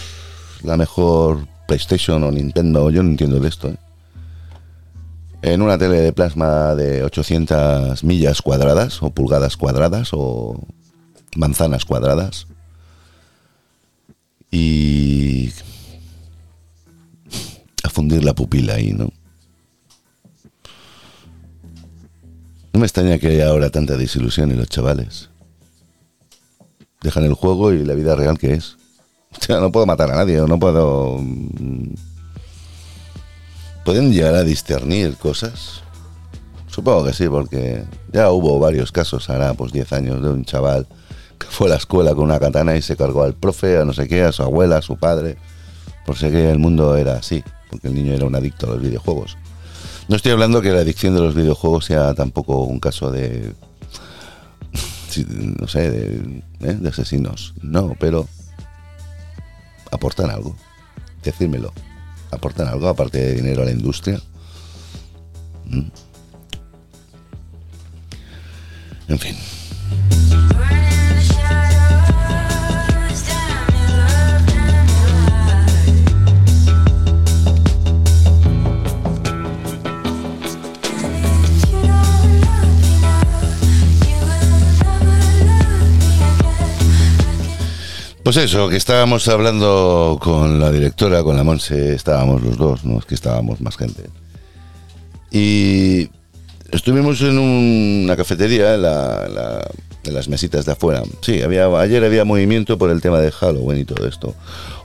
la mejor PlayStation o Nintendo, yo no entiendo de esto, ¿eh? En una tele de plasma de 800 millas cuadradas o pulgadas cuadradas o manzanas cuadradas y a fundir la pupila ahí, ¿no? No me extraña que haya ahora tanta desilusión en los chavales. Dejan el juego y la vida real que es. O sea, no puedo matar a nadie, no puedo mm, ¿Pueden llegar a discernir cosas? Supongo que sí, porque ya hubo varios casos, ahora pues 10 años, de un chaval que fue a la escuela con una katana y se cargó al profe, a no sé qué, a su abuela, a su padre, por si que el mundo era así, porque el niño era un adicto a los videojuegos. No estoy hablando que la adicción de los videojuegos sea tampoco un caso de, no sé, de, ¿eh? de asesinos, no, pero aportan algo, decírmelo aportan algo aparte de dinero a la industria. Mm. En fin. Pues eso, que estábamos hablando con la directora, con la Monse, estábamos los dos, no es que estábamos más gente. Y estuvimos en una cafetería, en, las mesitas de afuera. Sí, había, ayer había movimiento por el tema de Halloween y todo esto.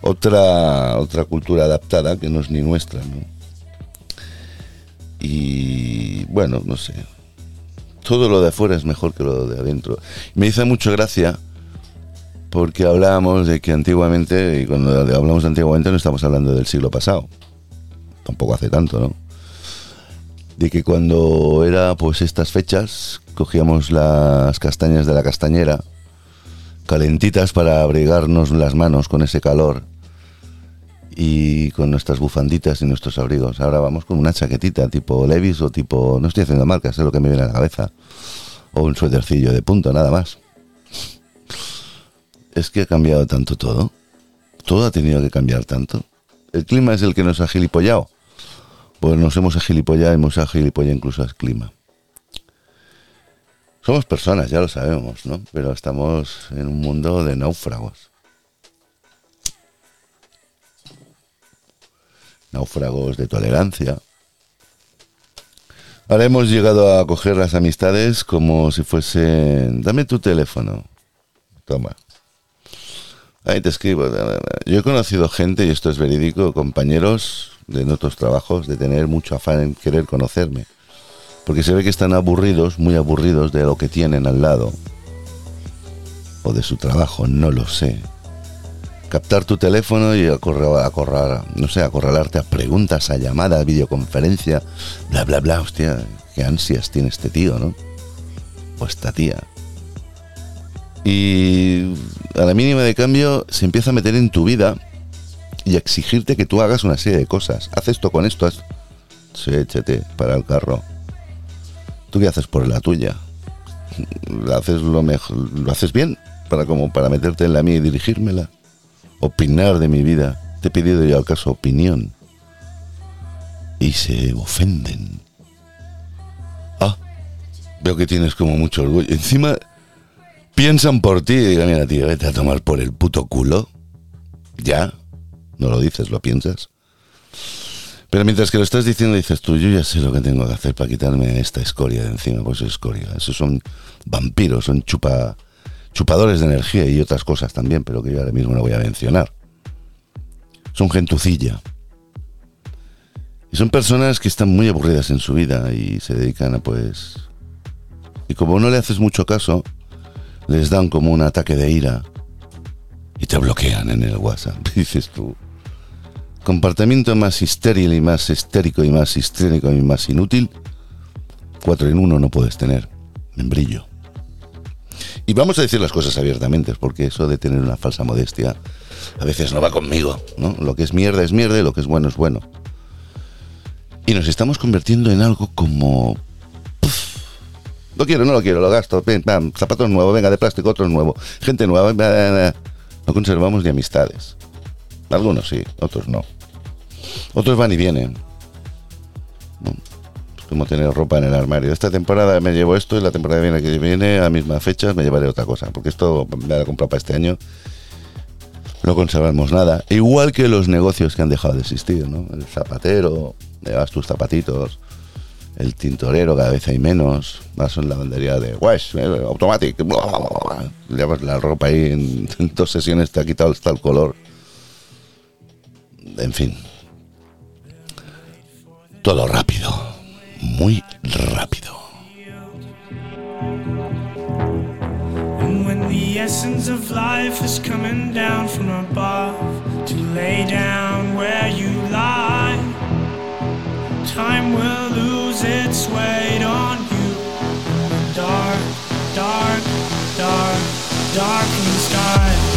Otra, otra cultura adaptada que no es ni nuestra, ¿no? Y bueno, no sé. Todo lo de afuera es mejor que lo de adentro. Me hizo mucha gracia porque hablábamos de que antiguamente, y cuando hablamos antiguamente no estamos hablando del siglo pasado, tampoco hace tanto, ¿no? de que cuando era pues estas fechas cogíamos las castañas de la castañera calentitas para abrigarnos las manos con ese calor y con nuestras bufanditas y nuestros abrigos. Ahora vamos con una chaquetita tipo Levis o tipo, no estoy haciendo marcas, es lo que me viene a la cabeza, o un suétercillo de punto, nada más. Es que ha cambiado tanto todo. Todo ha tenido que cambiar tanto. El clima es el que nos ha gilipollado. Pues nos hemos agilipollado hemos agilipollado incluso al clima. Somos personas, ya lo sabemos, ¿no? Pero estamos en un mundo de náufragos. Náufragos de tolerancia. Ahora hemos llegado a coger las amistades como si fuesen... Dame tu teléfono. Toma. Ahí te escribo. Yo he conocido gente, y esto es verídico, compañeros de otros trabajos, de tener mucho afán en querer conocerme porque se ve que están aburridos, muy aburridos de lo que tienen al lado. O de su trabajo, no lo sé. Captar tu teléfono y acorralar, no sé, acorralarte a preguntas, a llamadas, videoconferencia, bla, bla, bla. Hostia, qué ansias tiene este tío, ¿no? O esta tía. Y a la mínima de cambio se empieza a meter en tu vida y a exigirte que tú hagas una serie de cosas. Haz esto con esto. Haz... Sí, échate para el carro. ¿Tú qué haces por la tuya? ¿Lo haces lo mejor? ¿Lo haces bien? Para como para meterte en la mía y dirigírmela. Opinar de mi vida. Te he pedido yo al caso opinión. Y se ofenden. Ah, veo que tienes como mucho orgullo. Encima piensan por ti y digan, mira, tío, vete a tomar por el puto culo. Ya. No lo dices, lo piensas. Pero mientras que lo estás diciendo, dices tú, yo ya sé lo que tengo que hacer para quitarme esta escoria de encima, pues escoria. Esos son vampiros, son chupa, chupadores de energía y otras cosas también, pero que yo ahora mismo no voy a mencionar. Son gentucilla. Y son personas que están muy aburridas en su vida y se dedican a pues... Y como no le haces mucho caso, les dan como un ataque de ira y te bloquean en el WhatsApp. dices tú, comportamiento más histérico y más histérico y más histérico y más inútil, cuatro en uno no puedes tener, en brillo. Y vamos a decir las cosas abiertamente, porque eso de tener una falsa modestia a veces no va conmigo, ¿no? Lo que es mierda es mierda y lo que es bueno es bueno. Y nos estamos convirtiendo en algo como... lo quiero, no lo quiero, lo gasto, zapatos nuevos, venga, de plástico, otros nuevos, gente nueva, no conservamos ni amistades. Algunos sí, otros no. Otros van y vienen. como tener ropa en el armario. Esta temporada me llevo esto y la temporada viene que viene a mismas fechas me llevaré otra cosa. Porque esto me he comprado para este año. No conservamos nada. Igual que los negocios que han dejado de existir, ¿no? El zapatero, llevas tus zapatitos. El tintorero, cada vez hay menos. Vas en la bandería de Wesh, eh, Automatic. Llevas la ropa ahí en, en dos sesiones, te ha quitado hasta el color en fin. Todo rápido, muy rápido. When the essence of life is coming down from above to lay down where you lie, time will lose its weight on you. Dark, dark, dark, darkened sky.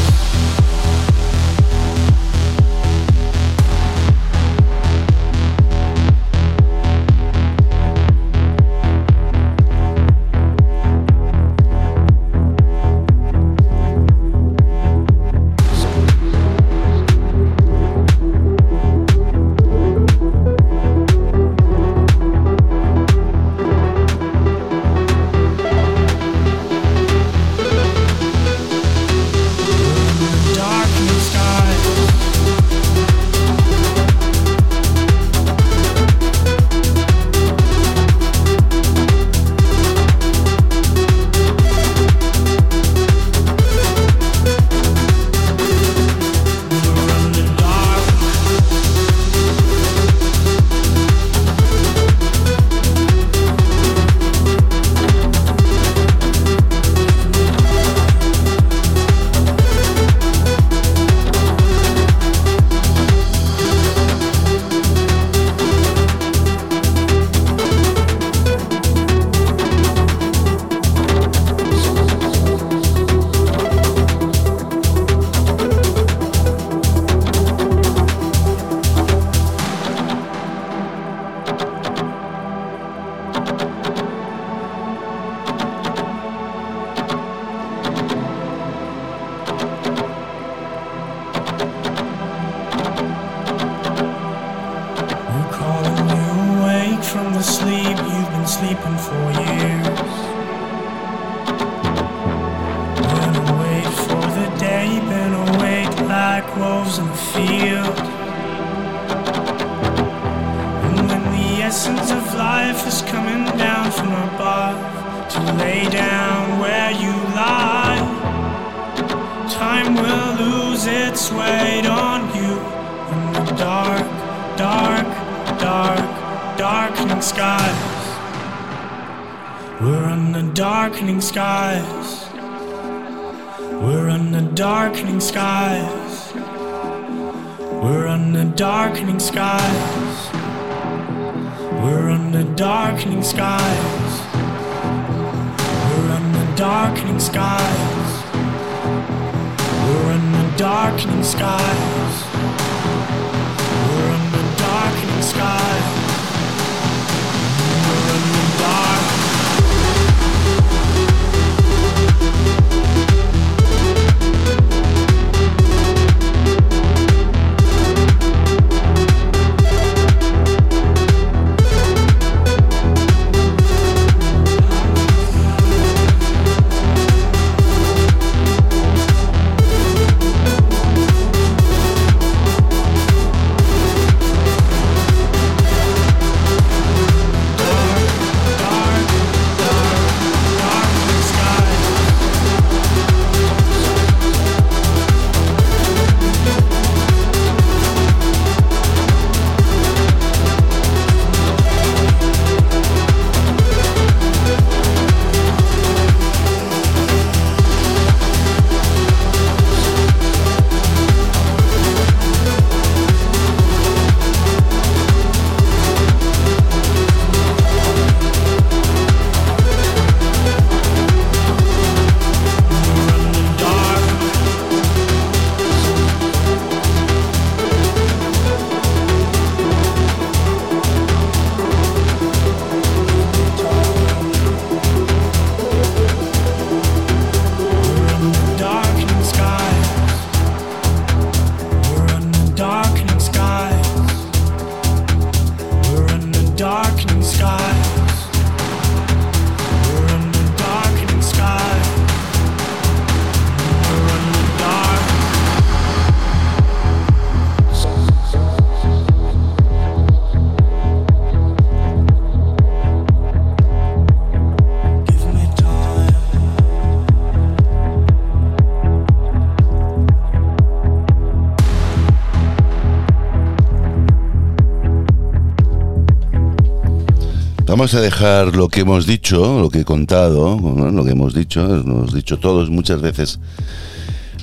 Vamos a dejar lo que hemos dicho, lo que he contado, lo que hemos dicho, hemos dicho todos muchas veces.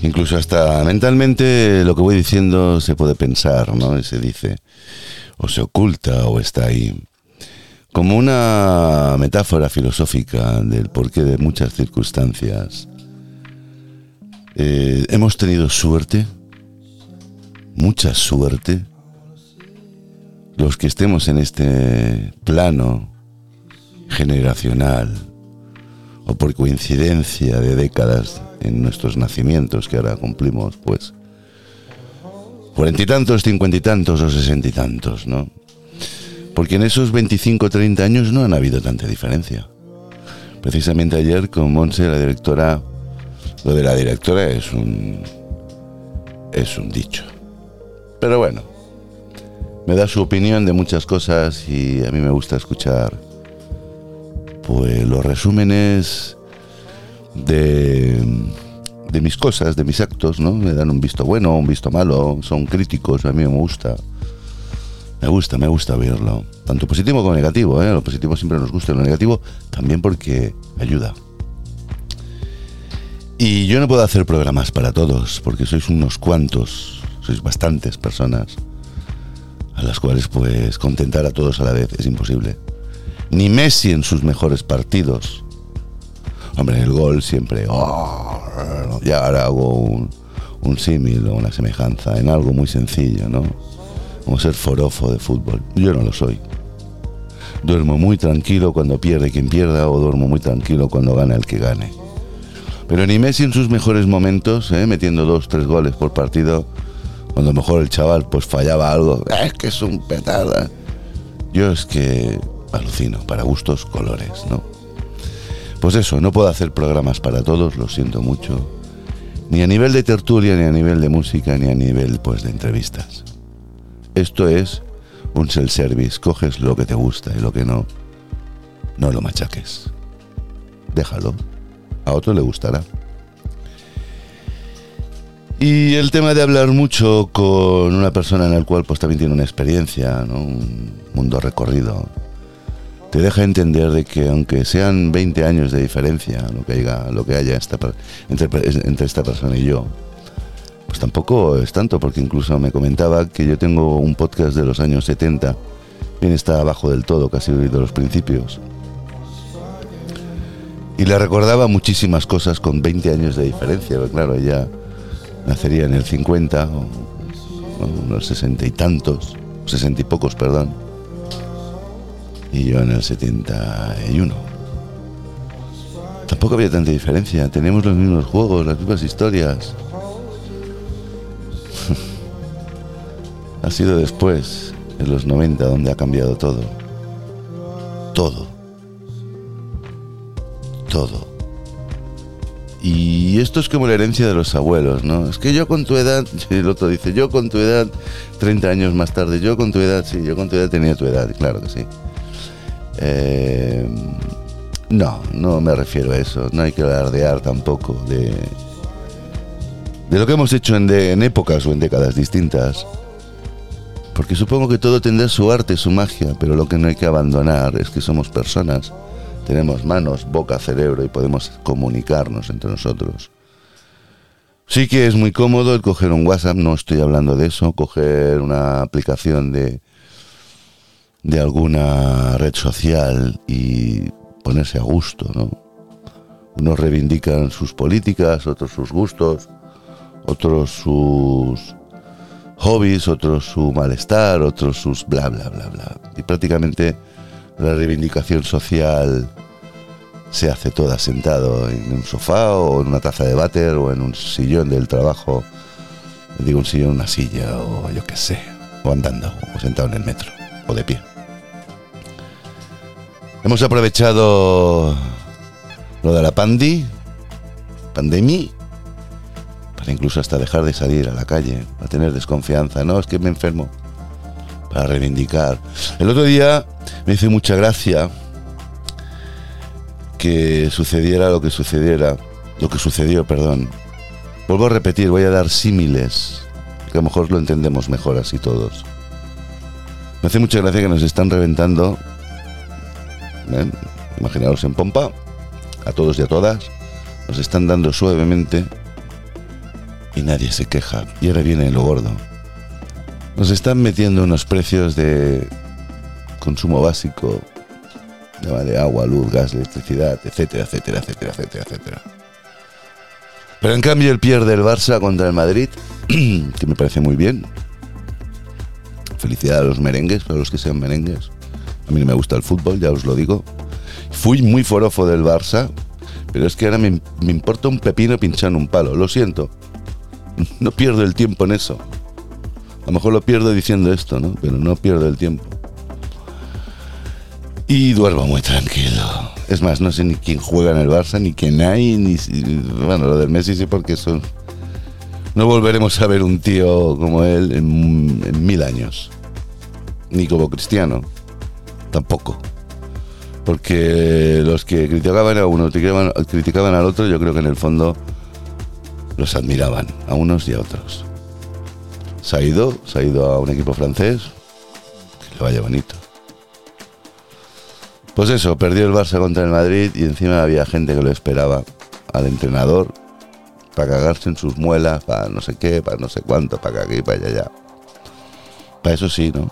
Incluso hasta mentalmente lo que voy diciendo se puede pensar, ¿no? Se dice, o se oculta, o está ahí. Como una metáfora filosófica del porqué de muchas circunstancias. Eh, hemos tenido suerte, mucha suerte, los que estemos en este plano generacional o por coincidencia de décadas en nuestros nacimientos que ahora cumplimos pues cuarenta y tantos, cincuenta y tantos o sesenta y tantos, ¿no? Porque en esos 25 o 30 años no han habido tanta diferencia. Precisamente ayer con Monse, la directora, lo de la directora es un es un dicho. Pero bueno, me da su opinión de muchas cosas y a mí me gusta escuchar pues los resúmenes de, de mis cosas, de mis actos, ¿no? Me dan un visto bueno, un visto malo, son críticos, a mí me gusta. Me gusta, me gusta verlo. Tanto positivo como negativo, ¿eh? Lo positivo siempre nos gusta, lo negativo también porque ayuda. Y yo no puedo hacer programas para todos, porque sois unos cuantos, sois bastantes personas a las cuales pues contentar a todos a la vez es imposible. Ni Messi en sus mejores partidos. Hombre, el gol siempre... "Oh", y ahora hago un, símil o una semejanza en algo muy sencillo, ¿no? Como ser forofo de fútbol. Yo no lo soy. Duermo muy tranquilo cuando pierde quien pierda o duermo muy tranquilo cuando gana el que gane. Pero ni Messi en sus mejores momentos, ¿eh? metiendo dos, tres goles por partido, cuando mejor el chaval pues fallaba algo, es que es un petarda. Yo es que alucino, para gustos, colores, ¿no? Pues eso, no puedo hacer programas para todos, lo siento mucho. Ni a nivel de tertulia, ni a nivel de música, ni a nivel pues de entrevistas. Esto es un self-service, coges lo que te gusta y lo que no, no lo machaques. Déjalo. A otro le gustará. Y el tema de hablar mucho con una persona en la cual pues también tiene una experiencia, un mundo recorrido, te deja entender de que aunque sean 20 años de diferencia lo que haya, lo que haya entre, esta persona y yo, pues tampoco es tanto, porque incluso me comentaba que yo tengo un podcast de los años 70, bien está abajo del todo, casi de los principios. Y le recordaba muchísimas cosas con 20 años de diferencia, claro, ella nacería en el 50, o, unos 60 y tantos, 60 y pocos, perdón y yo en el 71. Tampoco había tanta diferencia, tenemos los mismos juegos, las mismas historias. ha sido después, en los 90, donde ha cambiado todo. Todo. Todo. Y esto es como la herencia de los abuelos, ¿no? Es que yo con tu edad, el otro dice, yo con tu edad, 30 años más tarde, yo con tu edad, sí, yo con tu edad tenía tu edad, claro que sí. Eh, no, no me refiero a eso. No hay que alardear tampoco de, de lo que hemos hecho en, en épocas o en décadas distintas. Porque supongo que todo tendrá su arte, su magia, pero lo que no hay que abandonar es que somos personas. Tenemos manos, boca, cerebro y podemos comunicarnos entre nosotros. Sí que es muy cómodo el coger un WhatsApp, no estoy hablando de eso, coger una aplicación de, de alguna red social y ponerse a gusto, ¿no? Unos reivindican sus políticas, otros sus gustos, otros sus hobbies, otros su malestar, otros sus bla, bla, bla, bla. Y prácticamente la reivindicación social se hace toda sentado en un sofá o en una taza de váter o en un sillón del trabajo. Digo un sillón, una silla o yo qué sé, o andando, o sentado en el metro, o de pie. Hemos aprovechado lo de la pandi, pandemia, para incluso hasta dejar de salir a la calle, para tener desconfianza. No, es que me enfermo. Para reivindicar. El otro día me hizo mucha gracia que sucediera lo que sucediera, lo que sucedió, perdón. Vuelvo a repetir, voy a dar símiles, que a lo mejor lo entendemos mejor así todos. Me hace mucha gracia que nos están reventando ¿eh? en pompa, a todos y a todas, nos están dando suavemente y nadie se queja. Y ahora viene lo gordo. Nos están metiendo unos precios de consumo básico, de agua, luz, gas, electricidad, etcétera, etcétera, etcétera, etcétera, etcétera. Pero en cambio el pierde el Barça contra el Madrid, que me parece muy bien. Felicidad a los merengues, para los que sean merengues. A mí no me gusta el fútbol, ya os lo digo. Fui muy forofo del Barça, pero es que ahora me, importa un pepino pinchar un palo. Lo siento. No pierdo el tiempo en eso. A lo mejor lo pierdo diciendo esto, ¿no? Pero no pierdo el tiempo. Y duermo muy tranquilo. Es más, no sé ni quién juega en el Barça, ni quién hay, ni... Bueno, lo del Messi sí porque son... No volveremos a ver un tío como él en, en mil años. Ni como Cristiano tampoco. Porque los que criticaban a uno, criticaban, criticaban al otro, yo creo que en el fondo los admiraban, a unos y a otros. Se ha ido, se ha ido a un equipo francés, que le vaya bonito. Pues eso, perdió el Barça contra el Madrid y encima había gente que lo esperaba al entrenador para cagarse en sus muelas, para no sé qué, para no sé cuánto, para aquí, para allá. Para eso sí, ¿no?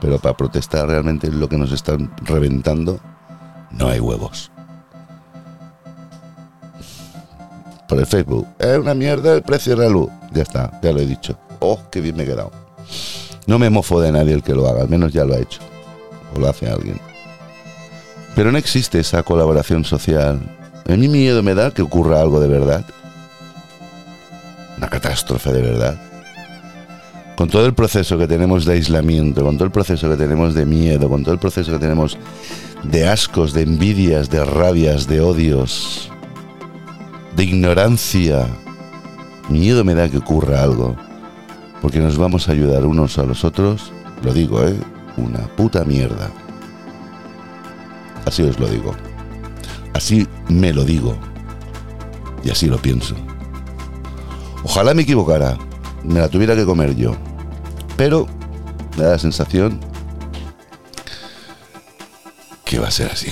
Pero para protestar realmente lo que nos están reventando, no hay huevos. Por el Facebook, es una mierda el precio de la luz. Ya está, ya lo he dicho. Oh, qué bien me he quedado. No me mofo de nadie el que lo haga, al menos ya lo ha hecho. O lo hace alguien. Pero no existe esa colaboración social. A mí miedo me da que ocurra algo de verdad. Una catástrofe de verdad con todo el proceso que tenemos de aislamiento, con todo el proceso que tenemos de miedo, con todo el proceso que tenemos de ascos, de envidias, de rabias, de odios, de ignorancia, miedo me da que ocurra algo, porque nos vamos a ayudar unos a los otros, lo digo, ¿eh? Una puta mierda. Así os lo digo. Así me lo digo. Y así lo pienso. Ojalá me equivocara, me la tuviera que comer yo. Pero me da la sensación que va a ser así.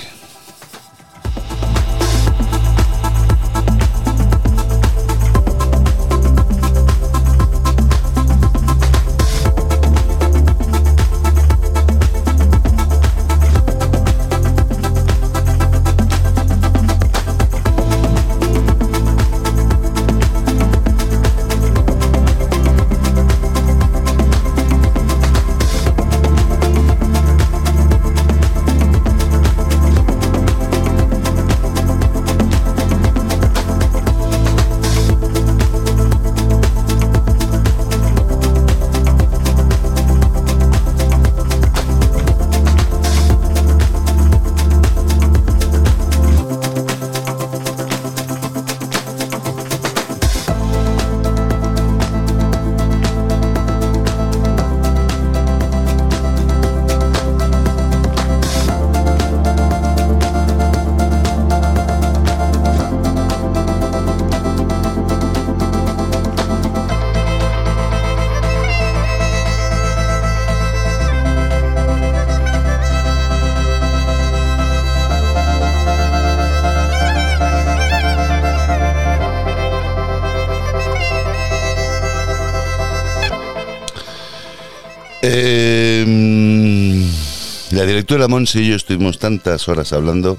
Directora Monse y yo estuvimos tantas horas hablando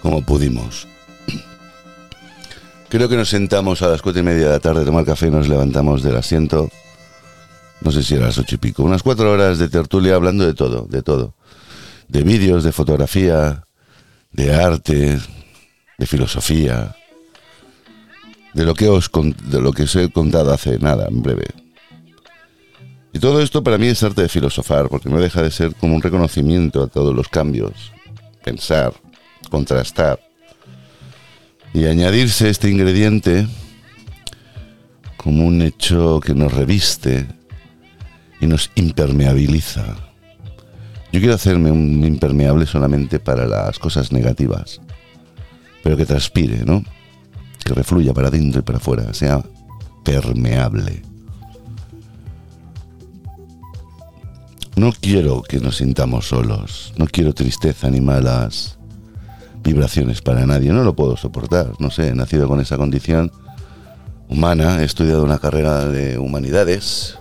como pudimos. Creo que nos sentamos a las cuatro y media de la tarde a tomar café y nos levantamos del asiento. No sé si era las ocho y pico. Unas cuatro horas de tertulia hablando de todo, de todo. De vídeos, de fotografía, de arte, de filosofía, de lo que os, de lo que os he contado hace nada, en breve. Y todo esto para mí es arte de filosofar, porque no deja de ser como un reconocimiento a todos los cambios, pensar, contrastar y añadirse este ingrediente como un hecho que nos reviste y nos impermeabiliza. Yo quiero hacerme un impermeable solamente para las cosas negativas, pero que transpire, ¿no? Que refluya para adentro y para afuera, sea permeable. No quiero que nos sintamos solos, no quiero tristeza ni malas vibraciones para nadie, no lo puedo soportar, no sé, he nacido con esa condición humana, he estudiado una carrera de humanidades,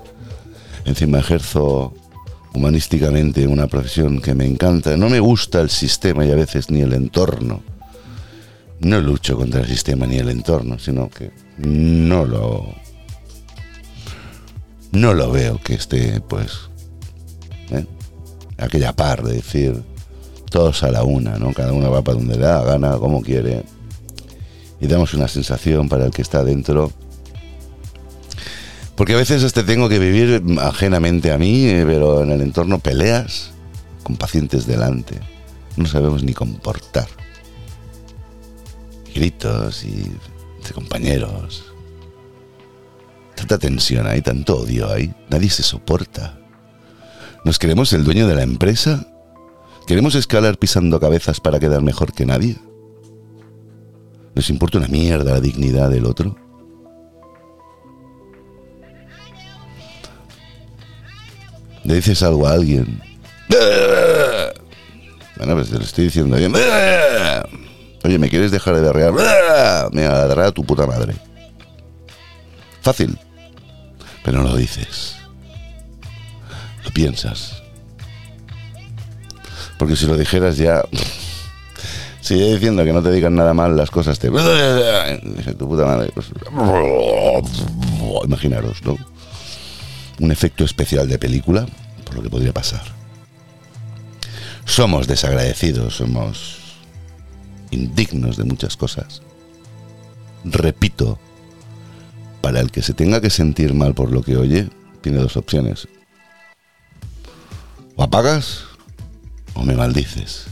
encima ejerzo humanísticamente una profesión que me encanta, no me gusta el sistema y a veces ni el entorno. No lucho contra el sistema ni el entorno, sino que no lo no lo veo que esté pues ¿eh? aquella par de decir todos a la una, ¿no? Cada uno va para donde da, gana como quiere. Y damos una sensación para el que está dentro. Porque a veces este tengo que vivir ajenamente a mí, pero en el entorno peleas con pacientes delante. No sabemos ni comportar. Gritos y de compañeros. Tanta tensión hay, tanto odio hay. Nadie se soporta. ¿Nos queremos el dueño de la empresa? ¿Queremos escalar pisando cabezas para quedar mejor que nadie? ¿Nos importa una mierda la dignidad del otro? Le dices algo a alguien. Bueno, pues te lo estoy diciendo bien. Oye, ¿me quieres dejar de berrear? Me agarrará tu puta madre. Fácil. Pero no lo dices piensas. Porque si lo dijeras ya... Sigue diciendo que no te digan nada mal las cosas, te... Tu puta madre. Pues, imaginaros, ¿no? Un efecto especial de película, por lo que podría pasar. Somos desagradecidos, somos indignos de muchas cosas. Repito, para el que se tenga que sentir mal por lo que oye, tiene dos opciones. O apagas o me maldices.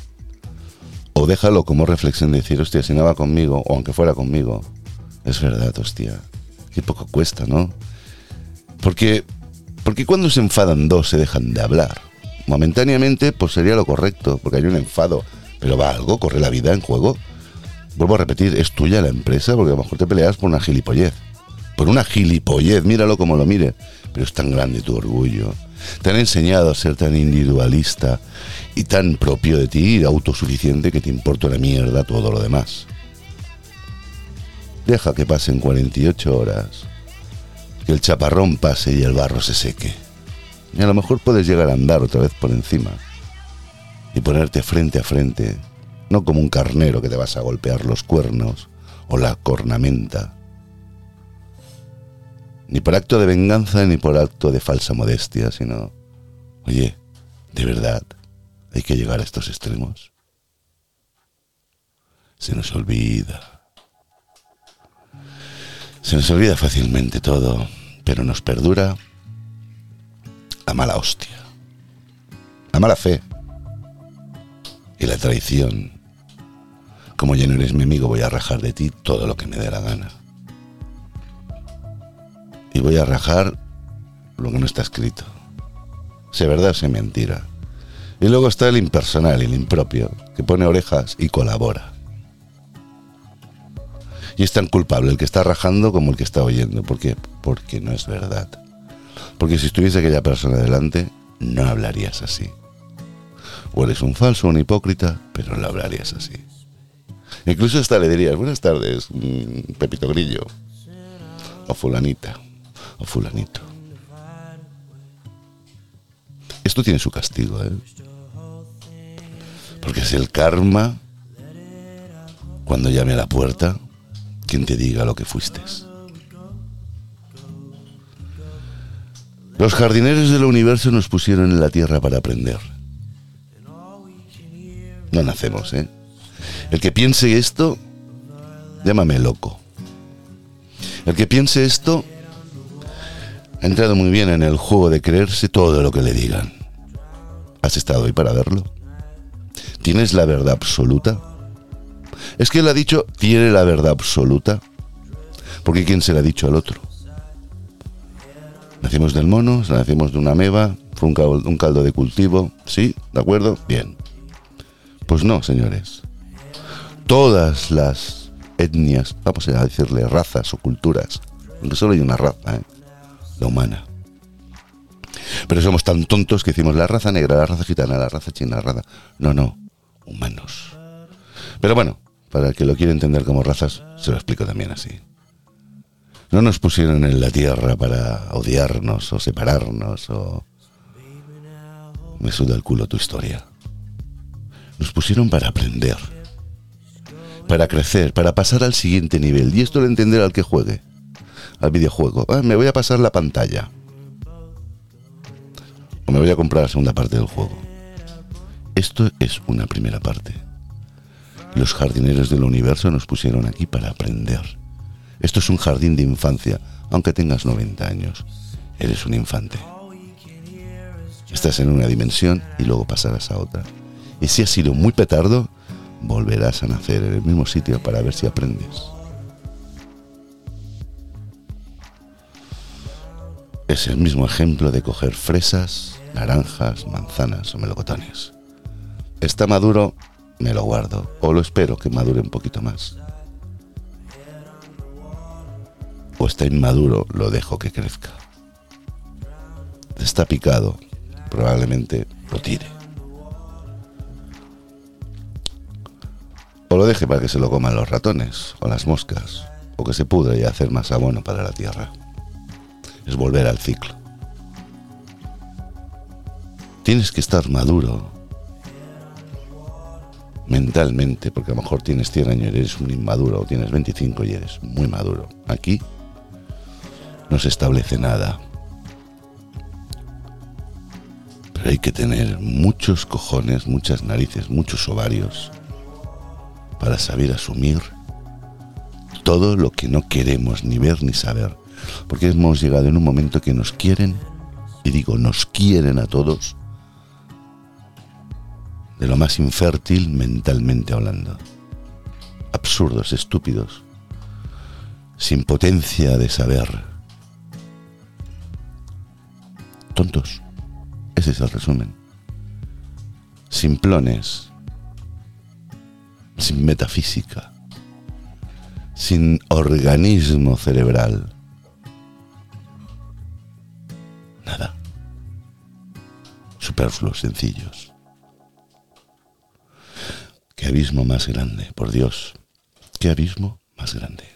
O déjalo como reflexión de decir, hostia, si no va conmigo, o aunque fuera conmigo, es verdad, hostia. Qué poco cuesta, ¿no? Porque, porque cuando se enfadan dos se dejan de hablar. Momentáneamente, pues sería lo correcto, porque hay un enfado. Pero va algo, corre la vida en juego. Vuelvo a repetir, es tuya la empresa, porque a lo mejor te peleas por una gilipollez. Por una gilipollez, míralo como lo mire. Pero es tan grande tu orgullo. Te han enseñado a ser tan individualista y tan propio de ti y autosuficiente que te importa una mierda todo lo demás. Deja que pasen 48 horas, que el chaparrón pase y el barro se seque. Y a lo mejor puedes llegar a andar otra vez por encima y ponerte frente a frente, no como un carnero que te vas a golpear los cuernos o la cornamenta, ni por acto de venganza ni por acto de falsa modestia, sino, oye, de verdad, hay que llegar a estos extremos. Se nos olvida. Se nos olvida fácilmente todo, pero nos perdura la mala hostia, la mala fe y la traición. Como ya no eres mi amigo, voy a rajar de ti todo lo que me dé la gana. Y voy a rajar lo que no está escrito. Sea verdad, sea mentira. Y luego está el impersonal, el impropio, que pone orejas y colabora. Y es tan culpable el que está rajando como el que está oyendo. ¿Por qué? Porque no es verdad. Porque si estuviese aquella persona delante, no hablarías así. O eres un falso, un hipócrita, pero no hablarías así. Incluso hasta le dirías, buenas tardes, mm, Pepito Grillo. O fulanita. O fulanito. Esto tiene su castigo, ¿eh? Porque es el karma cuando llame a la puerta quien te diga lo que fuiste. Los jardineros del universo nos pusieron en la tierra para aprender. No nacemos, ¿eh? El que piense esto, llámame loco. El que piense esto ha entrado muy bien en el juego de creerse todo lo que le digan. ¿Has estado ahí para verlo? ¿Tienes la verdad absoluta? Es que él ha dicho, tiene la verdad absoluta. Porque ¿quién se la ha dicho al otro? Nacimos del mono, nacimos de una meba, fue un caldo, un caldo de cultivo, ¿sí? ¿De acuerdo? Bien. Pues no, señores. Todas las etnias, vamos a decirle razas o culturas, aunque solo hay una raza, ¿eh? La humana. Pero somos tan tontos que decimos la raza negra, la raza gitana, la raza china, la raza... No, no, humanos. Pero bueno, para el que lo quiera entender como razas, se lo explico también así. No nos pusieron en la tierra para odiarnos o separarnos o... Me suda el culo tu historia. Nos pusieron para aprender, para crecer, para pasar al siguiente nivel. Y esto lo entender al que juegue, al videojuego. Ah, me voy a pasar la pantalla. O me voy a comprar la segunda parte del juego. Esto es una primera parte. Los jardineros del universo nos pusieron aquí para aprender. Esto es un jardín de infancia, aunque tengas 90 años. Eres un infante. Estás en una dimensión y luego pasarás a otra. Y si has sido muy petardo, volverás a nacer en el mismo sitio para ver si aprendes. Es el mismo ejemplo de coger fresas, naranjas, manzanas o melocotones. Está maduro, me lo guardo, o lo espero que madure un poquito más. O está inmaduro, lo dejo que crezca. Está picado, probablemente lo tire. O lo deje para que se lo coman los ratones o las moscas, o que se pudre y hacer más abono para la tierra. Es volver al ciclo. Tienes que estar maduro mentalmente, porque a lo mejor tienes 100 años y eres un inmaduro, o tienes 25 y eres muy maduro. Aquí no se establece nada. Pero hay que tener muchos cojones, muchas narices, muchos ovarios para saber asumir todo lo que no queremos ni ver ni saber. Porque hemos llegado en un momento que nos quieren y digo nos quieren a todos, de lo más infértil mentalmente hablando. Absurdos, estúpidos, sin potencia de saber. Tontos. Ese es el resumen. Simplones. Sin metafísica. Sin organismo cerebral. Nada. Superfluos, sencillos. Qué abismo más grande, por Dios. Qué abismo más grande.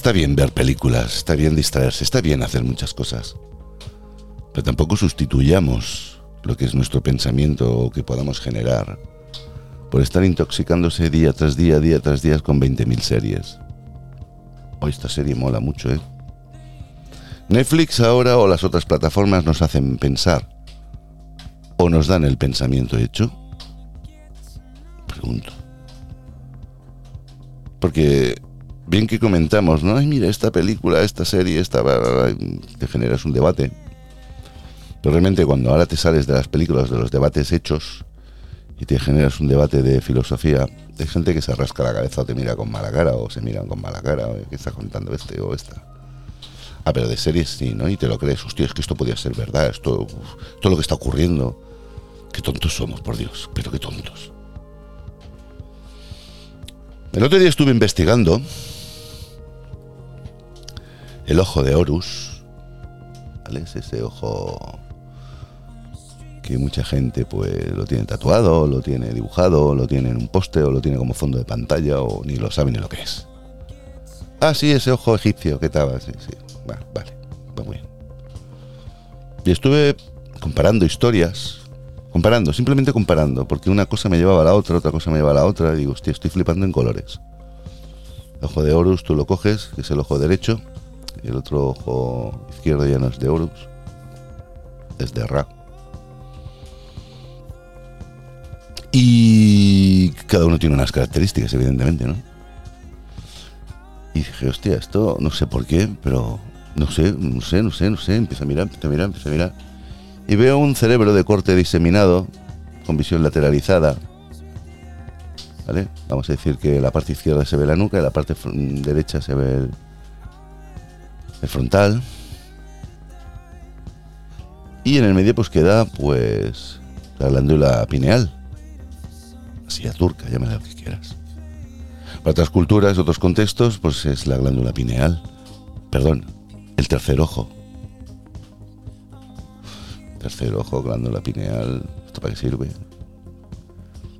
Está bien ver películas, está bien distraerse, está bien hacer muchas cosas. Pero tampoco sustituyamos lo que es nuestro pensamiento o que podamos generar por estar intoxicándose día tras día, día tras día con 20.000 series. Hoy esta serie mola mucho, ¿eh? Netflix ahora o las otras plataformas nos hacen pensar o nos dan el pensamiento hecho. Pregunto. Porque bien que comentamos, ¿no? Ay, mira, esta película, esta serie, esta... te generas un debate. Pero realmente cuando ahora te sales de las películas, de los debates hechos, y te generas un debate de filosofía, hay gente que se rasca la cabeza o te mira con mala cara o se miran con mala cara, o ¿qué está contando este o esta? Ah, pero de series sí, ¿no? Y te lo crees, hostia, es que esto podía ser verdad, esto, todo lo que está ocurriendo. Qué tontos somos, por Dios, pero qué tontos. El otro día estuve investigando el ojo de Horus, ¿vale? Es ese ojo que mucha gente pues lo tiene tatuado, lo tiene dibujado, lo tiene en un poste o lo tiene como fondo de pantalla o ni lo sabe ni lo que es. Ah, sí, ese ojo egipcio que estaba, sí, sí. Vale, va muy bien. Y estuve comparando historias, comparando, simplemente comparando, porque una cosa me llevaba a la otra, otra cosa me llevaba a la otra, digo, hostia, estoy flipando en colores. El ojo de Horus tú lo coges, que es el ojo derecho, el otro ojo izquierdo ya no es de Horus, es de Ra. Y cada uno tiene unas características, evidentemente, ¿no? Y dije, hostia, esto no sé por qué, pero no sé, no sé, no sé, no sé. Empiezo a mirar, empiezo a mirar, empiezo a mirar. Y veo un cerebro de corte diseminado, con visión lateralizada. ¿Vale? Vamos a decir que la parte izquierda se ve la nuca y la parte derecha se ve el, el frontal. Y en el medio pues queda pues la glándula pineal a turca, llámala lo que quieras. Para otras culturas, otros contextos, pues es la glándula pineal. Perdón, el tercer ojo. Tercer ojo, glándula pineal. ¿Esto para qué sirve?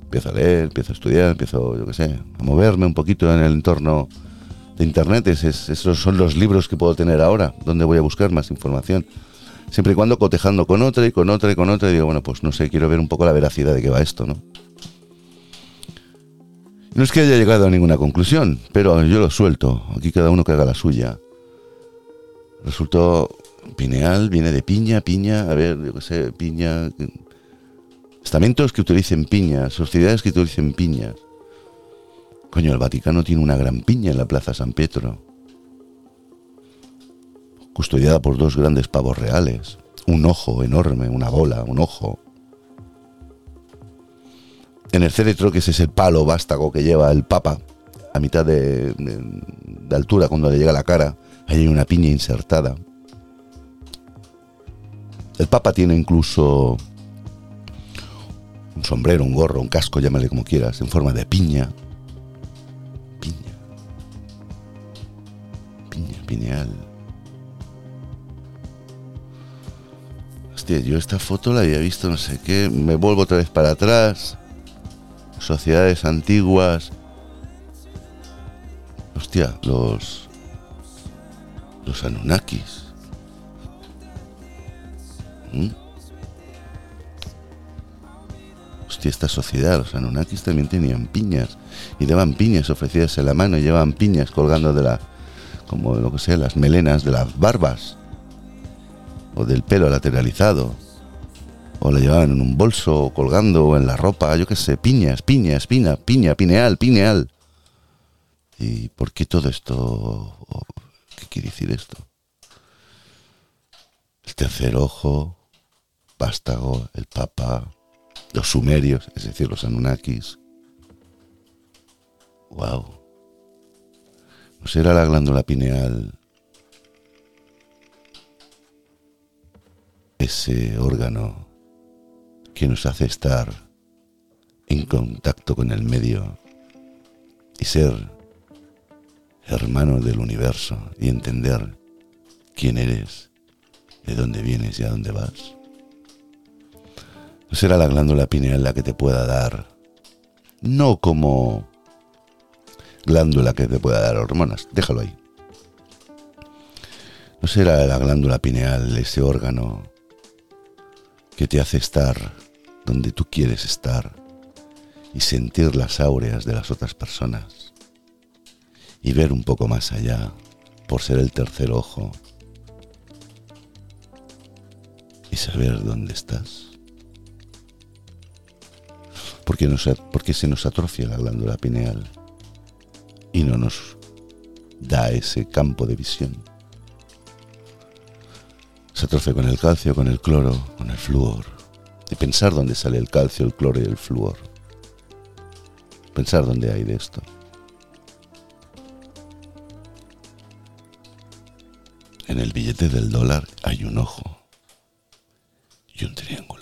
Empiezo a leer, empiezo a estudiar, empiezo, yo qué sé, a moverme un poquito en el entorno Internet. esos son los libros que puedo tener ahora, donde voy a buscar más información. Siempre y cuando cotejando con otra y con otra y con otra, digo, bueno, pues no sé, quiero ver un poco la veracidad de qué va esto, ¿no? No es que haya llegado a ninguna conclusión, pero yo lo suelto. Aquí cada uno que haga la suya. Resultó pineal, viene de piña, piña, a ver, yo qué sé, piña. Estamentos que utilicen piñas, sociedades que utilicen piñas. Coño, el Vaticano tiene una gran piña en la Plaza San Pietro. Custodiada por dos grandes pavos reales. Un ojo enorme, una bola, un ojo en el céretro, que ese es el palo vástago que lleva el Papa, a mitad de, altura cuando le llega la cara, hay una piña insertada. El Papa tiene incluso un sombrero, un gorro, un casco, llámale como quieras, en forma de. Piña. Pineal. Hostia, yo esta foto la había visto no sé qué. Me vuelvo otra vez para atrás sociedades antiguas. Hostia, los. Los Anunnakis. ¿Mm? Hostia, esta sociedad, los Anunnakis también tenían piñas. Y daban piñas ofrecidas en la mano y llevaban piñas colgando de la. Como lo que sea, las melenas de las barbas. o del pelo lateralizado, o la llevaban en un bolso, o colgando, o en la ropa, yo qué sé, piñas, piñas, piña, piña, pineal, pineal. ¿Y por qué todo esto? ¿Qué quiere decir esto? El tercer ojo, Vástago, el Papa, los sumerios, es decir, los Anunnakis. ¡Wow! ¿No será la glándula pineal ese órgano que nos hace estar en contacto con el medio y ser hermano del universo y entender quién eres, de dónde vienes y a dónde vas. No será la glándula pineal la que te pueda dar, no como glándula que te pueda dar hormonas, déjalo ahí. No será la glándula pineal ese órgano que te hace estar donde tú quieres estar y sentir las áureas de las otras personas y ver un poco más allá por ser el tercer ojo y saber dónde estás. Porque, porque se nos atrofia la glándula pineal y no nos da ese campo de visión. Se atrofia con el calcio, con el cloro, con el flúor. Y pensar dónde sale el calcio, el cloro y el flúor. Pensar dónde hay de esto. En el billete del dólar hay un ojo y un triángulo.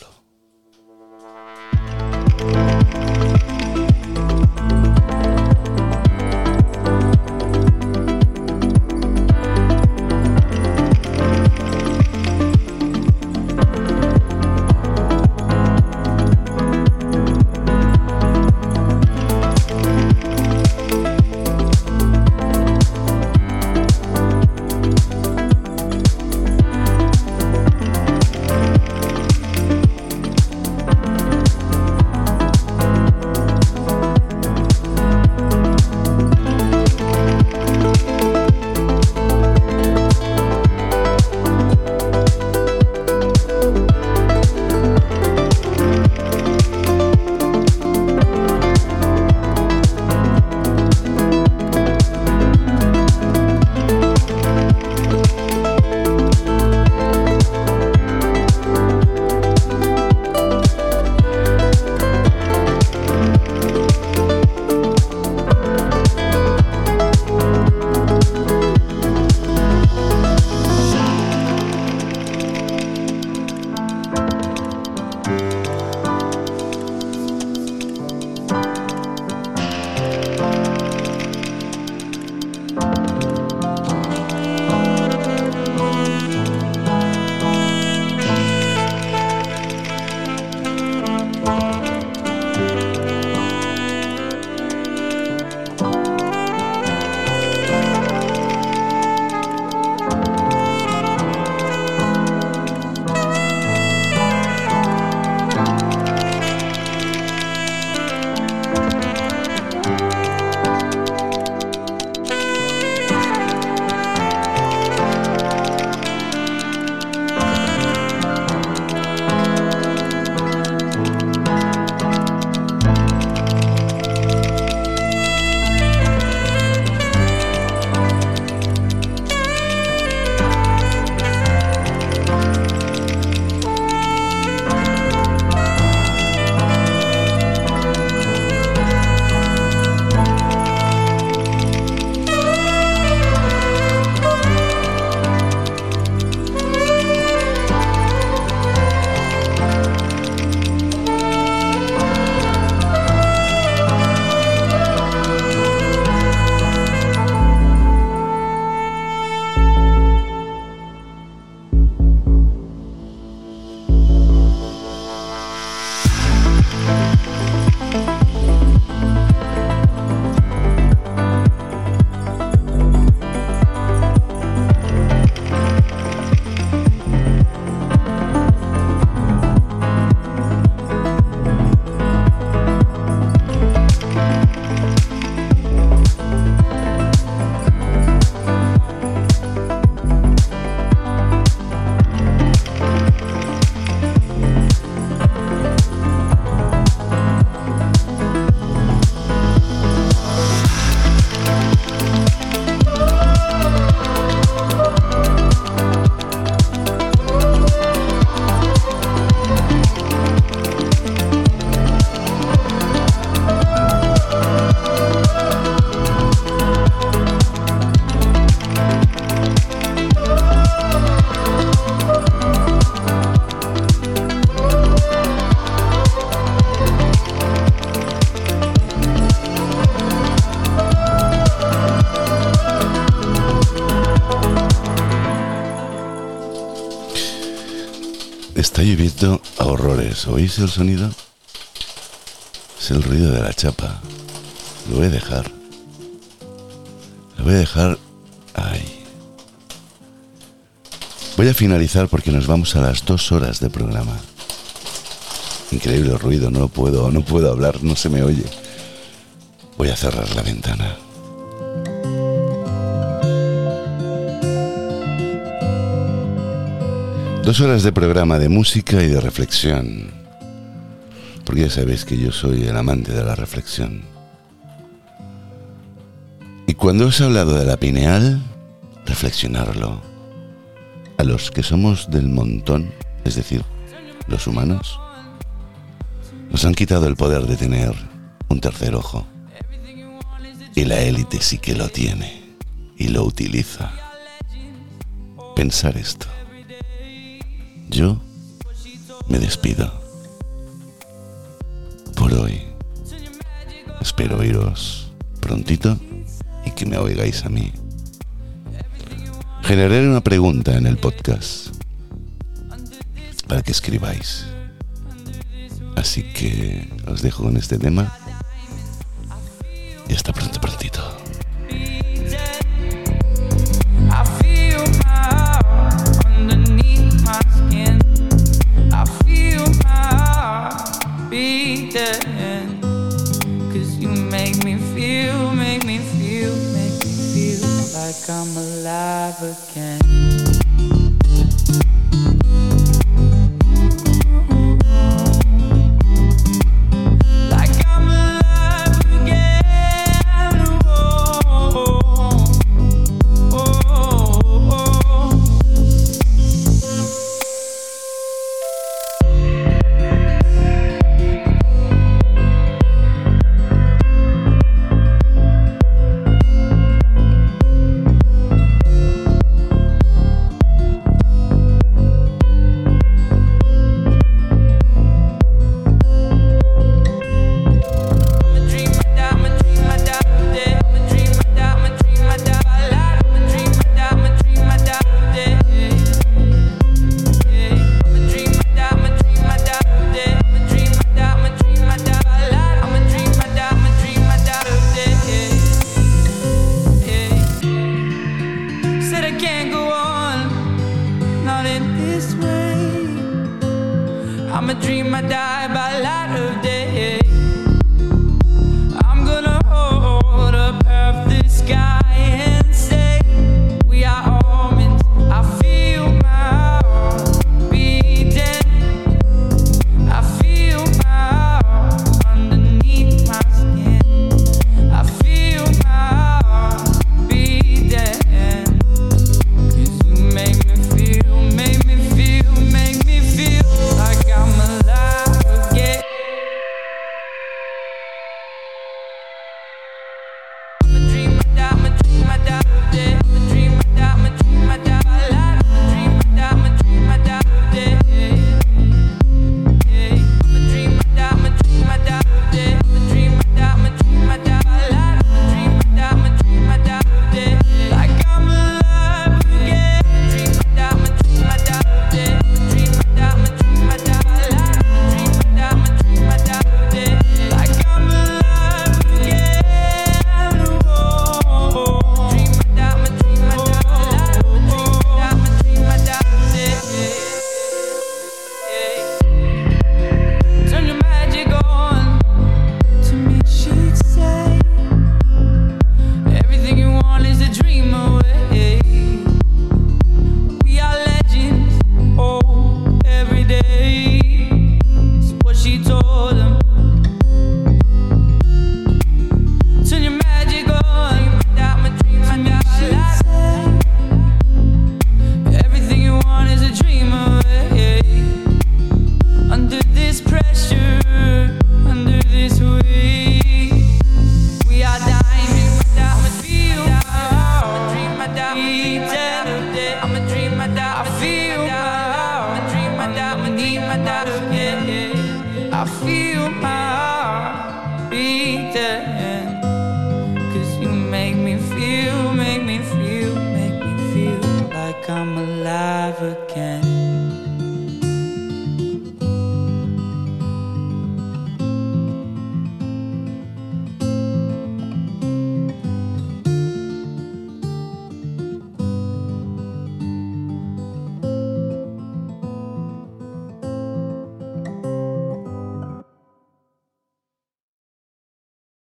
horrores. ¿Oís el sonido? Es el ruido de la chapa. Lo voy a dejar. Lo voy a dejar ahí. Voy a finalizar porque nos vamos a las dos horas de programa. Increíble ruido, no puedo, no puedo hablar, no se me oye. Voy a cerrar la ventana. Dos horas de programa de música y de reflexión. Porque ya sabéis que yo soy el amante de la reflexión. Y cuando os he hablado de la pineal, reflexionarlo. A los que somos del montón, es decir, los humanos, nos han quitado el poder de tener un tercer ojo. Y la élite sí que lo tiene y lo utiliza. Pensar esto yo me despido por hoy. Espero oíros prontito y que me oigáis a mí. Generaré una pregunta en el podcast para que escribáis. Así que os dejo con este tema y hasta pronto.